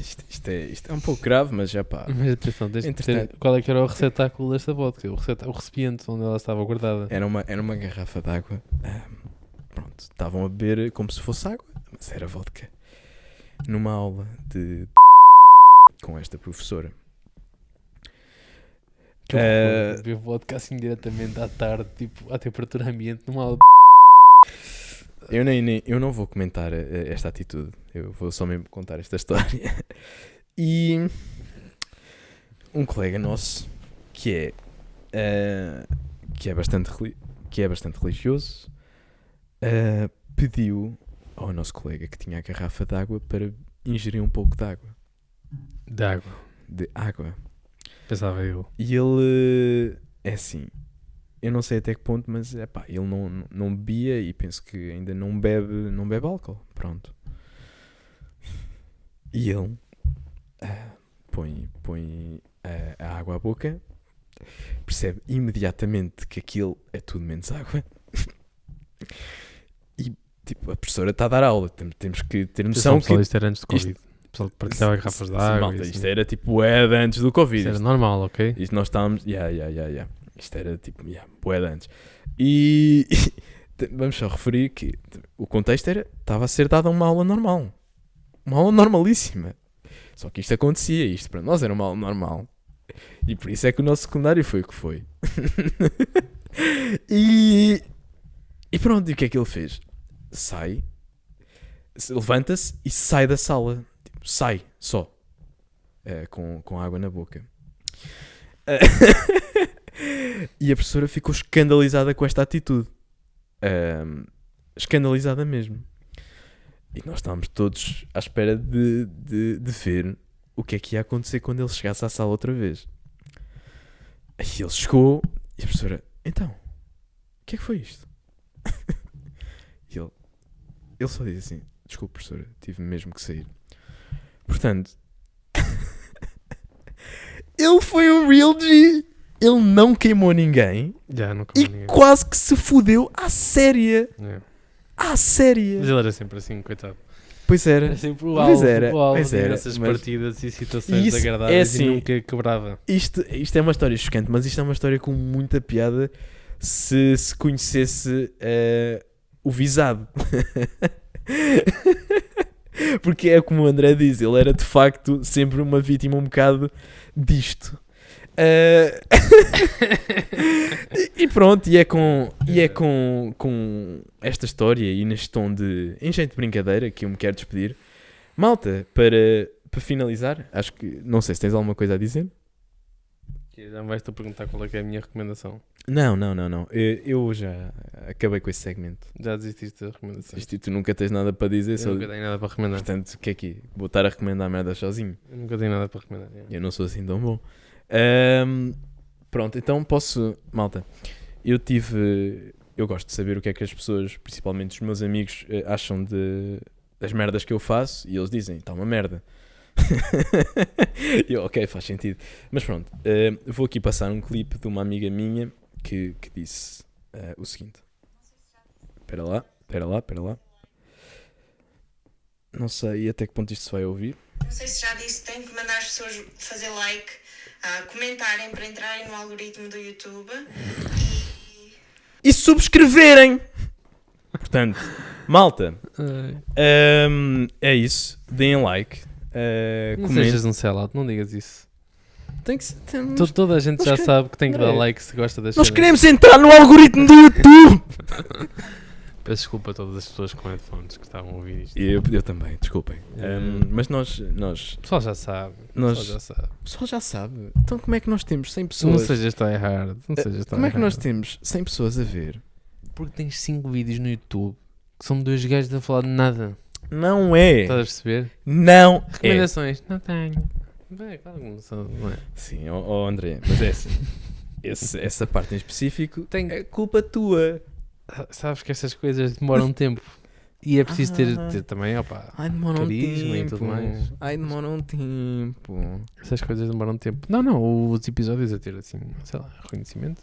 isto, isto é, isto é um pouco grave, mas já pá. Mas atenção, de ter, Entretanto- qual é que era o receptáculo desta vodka? O, receta- o recipiente onde ela estava guardada. Era uma, era uma garrafa de água. ahm, pronto, estavam a beber como se fosse água, mas era vodka. Numa aula de com esta professora. Que Eh, horror, Beber vodka assim diretamente à tarde, tipo, à temperatura ambiente, numa aula. Eu, nem, nem- eu não vou comentar eh, esta atitude, eu vou só mesmo contar esta história. E um colega nosso que é, eh, que é, bastante, que é bastante religioso eh, pediu ao nosso colega que tinha a garrafa de água para ingerir um pouco de água. De água. De água. Pensava eu. E ele é assim. Eu não sei até que ponto, mas é pá, ele não, não- não bebia e penso que ainda não bebe, não bebe álcool. Pronto. E ele ah, põe, põe ah, a água à boca, percebe imediatamente que aquilo é tudo menos água. e tipo, a professora está a dar aula. Tem- Temos que ter noção Atenção, que. isto era antes do Covid. O pessoal partilhava garrafas de água. malta, assim. isto era tipo de antes do Covid. Isto era normal, ok? isto nós estávamos. Yeah, yeah, yeah, yeah. Isto era tipo. Yeah, de antes. E. vamos só referir que o contexto era. Estava a ser dada uma aula normal. Uma aula normalíssima. Só que isto acontecia. Isto para nós era uma aula normal. E por isso é que o nosso secundário foi o que foi. e. E pronto, e o que é que ele fez? Sai. se- Levanta-se e sai da sala. Sai, só. Eh, com, com água na boca. E a professora ficou escandalizada com esta atitude. Escandalizada mesmo. E nós estávamos todos à espera de, de, de ver o que é que ia acontecer quando ele chegasse à sala outra vez. Aí ele chegou e a professora, então, o que é que foi isto? e ele, ele só disse assim: Desculpe, professora, tive mesmo que sair. Portanto, ele foi um real G. Ele não queimou ninguém Já, não e comia ninguém. quase que se fudeu à séria. É. À séria. Mas ele era sempre assim, coitado. Pois era. Era sempre o Pois alvo, era, o alvo pois era, imensas mas- partidas e situações Isso é agradáveis assim- e nunca quebrava. Isto, isto é uma história chocante, mas isto é uma história com muita piada se se conhecesse eh, o visado. Porque é como o André diz, ele era de facto sempre uma vítima um bocado disto. Eh, e- pronto, e é com, e é com, com esta história e neste tom de engenho de brincadeira que eu me quero despedir. Malta, para, para finalizar, acho que não sei se tens alguma coisa a dizer. Já me vais-te a perguntar qual é que é a minha recomendação. Não, não, não, não. Eu, eu já acabei com esse segmento. Já desististe da recomendação. Isto tu nunca tens nada para dizer, Eu só... nunca tenho nada para recomendar. portanto, o que é que é? Vou estar a recomendar merda sozinho. Eu nunca tenho nada para recomendar. é. Eu não sou assim tão bom. Ahm, pronto, então posso. Malta, eu tive. Eu gosto de saber o que é que as pessoas, principalmente os meus amigos, eh, acham de, das merdas que eu faço e eles dizem: está uma merda. E eu, ok, faz sentido. Mas pronto, eh, vou aqui passar um clipe de uma amiga minha que, que disse eh, o seguinte: Espera lá, espera lá, espera lá. Não sei até que ponto isto se vai ouvir. Não sei se já disse, tenho que mandar as pessoas fazer like, ah, comentarem para entrarem no algoritmo do YouTube. E subscreverem! Portanto, malta, Ai, Ahm, é isso. Deem like. Uh, não sejas um sellout, não digas isso. Tem que ser- tem- To- Toda a gente nós já queremos- sabe que tem que dar like se gosta das Nós cenas. queremos entrar no algoritmo do YouTube! Peço desculpa a todas as pessoas com headphones que estavam a ouvir isto. Eu, eu também, desculpem. Hum. mas nós, nós, O pessoal já sabe. O Nós- pessoal já sabe. o pessoal já sabe. Então, como é que nós temos 100 Não pessoas? sejas tão errado. Não Eh, sejas tão como é que nós temos 100 pessoas a ver? Porque tens 5 vídeos no YouTube que são dois gajos a falar de nada. Não é. Estás a perceber? Não é. Recomendações? Não tenho. Bem, claro que não são, não é? Sim, ó ó, André, mas é assim. Esse- essa parte em específico Tem- é culpa tua. Sabes que estas coisas demoram tempo. E é preciso ter, Ah. ter também, opa, Ai, demora um Carisma e tempo. tudo mais. Ai, demora um tempo. essas coisas demoram tempo. Não, não, os episódios a ter assim, sei lá, reconhecimento.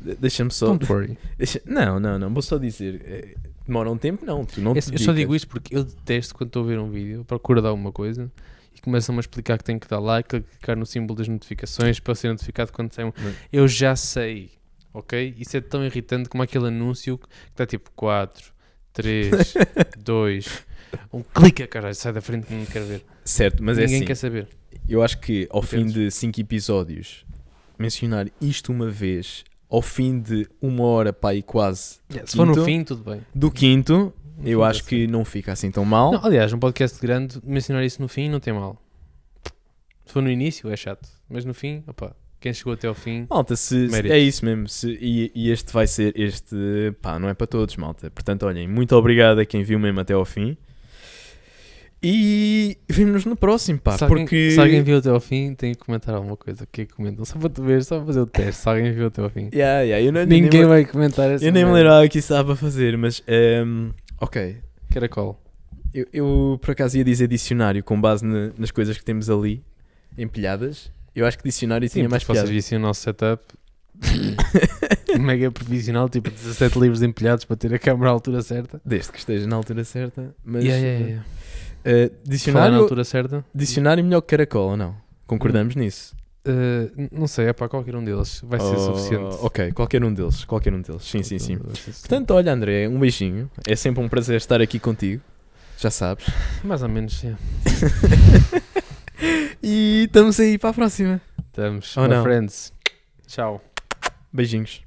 De- Deixa-me só. Don't worry. deixa- Não, não, não. Vou só dizer. eh, Demora um tempo, não. Tu não É assim, eu só digo isto porque eu detesto quando estou a ver um vídeo, procuro dar uma coisa e começam-me a explicar que tenho que dar like, clicar no símbolo das notificações para ser notificado quando sai um. Eu já sei, ok? Isso é tão irritante como aquele anúncio que está tipo 4, 3, 2, um clica, caralho, sai da frente que não quero ver. Certo, mas Ninguém é assim. quer saber. Eu acho que ao fim Entendes? de 5 episódios, mencionar isto uma vez, ao fim de uma hora, pá, e quase Se for no Quinto. fim, tudo bem. do quinto, No eu acho que não fica assim tão mal. Não, aliás, um podcast grande, mencionar isso no fim não tem mal. Se for no início, é chato. Mas no fim, opa, quem chegou até ao fim. Malta, se, se- é isso mesmo. se- e, e este vai ser, este, pá, não é para todos, malta. Portanto, olhem, muito obrigado a quem viu mesmo até ao fim. E vemos-nos no próximo, pá, se, alguém, porque... se alguém viu até ao fim, tem que comentar alguma coisa. O que é que comentam? Só para tu ver, só para fazer o teste. Se alguém viu até ao fim. Yeah, yeah, eu não, Ninguém nem, vai comentar essa eu nem me merda. lembrava que isso estava a fazer, mas... ehm, ok, Caracol. eu, eu por acaso ia dizer dicionário com base na- nas coisas que temos ali empilhadas. Eu acho que dicionário Sim, tinha mais se vocês piada. vissem o nosso setup mega profissional, tipo 17 livros empilhados para ter a câmera à altura certa. Desde que esteja na altura certa. Mas, Yeah, yeah, yeah. Eh, Falar na dicionário, altura certa? dicionário melhor que caracol, ou não? Concordamos nisso? Uh, não sei, é para qualquer um deles. Vai ser Oh, suficiente. Ok, qualquer um deles. Qualquer um deles. Sim, sim, sim. Portanto, olha, André, um beijinho. É sempre um prazer estar aqui contigo. Já sabes. Mais ou menos, sim. E estamos aí para a próxima. Estamos. Ou my não? friends. Tchau. Beijinhos.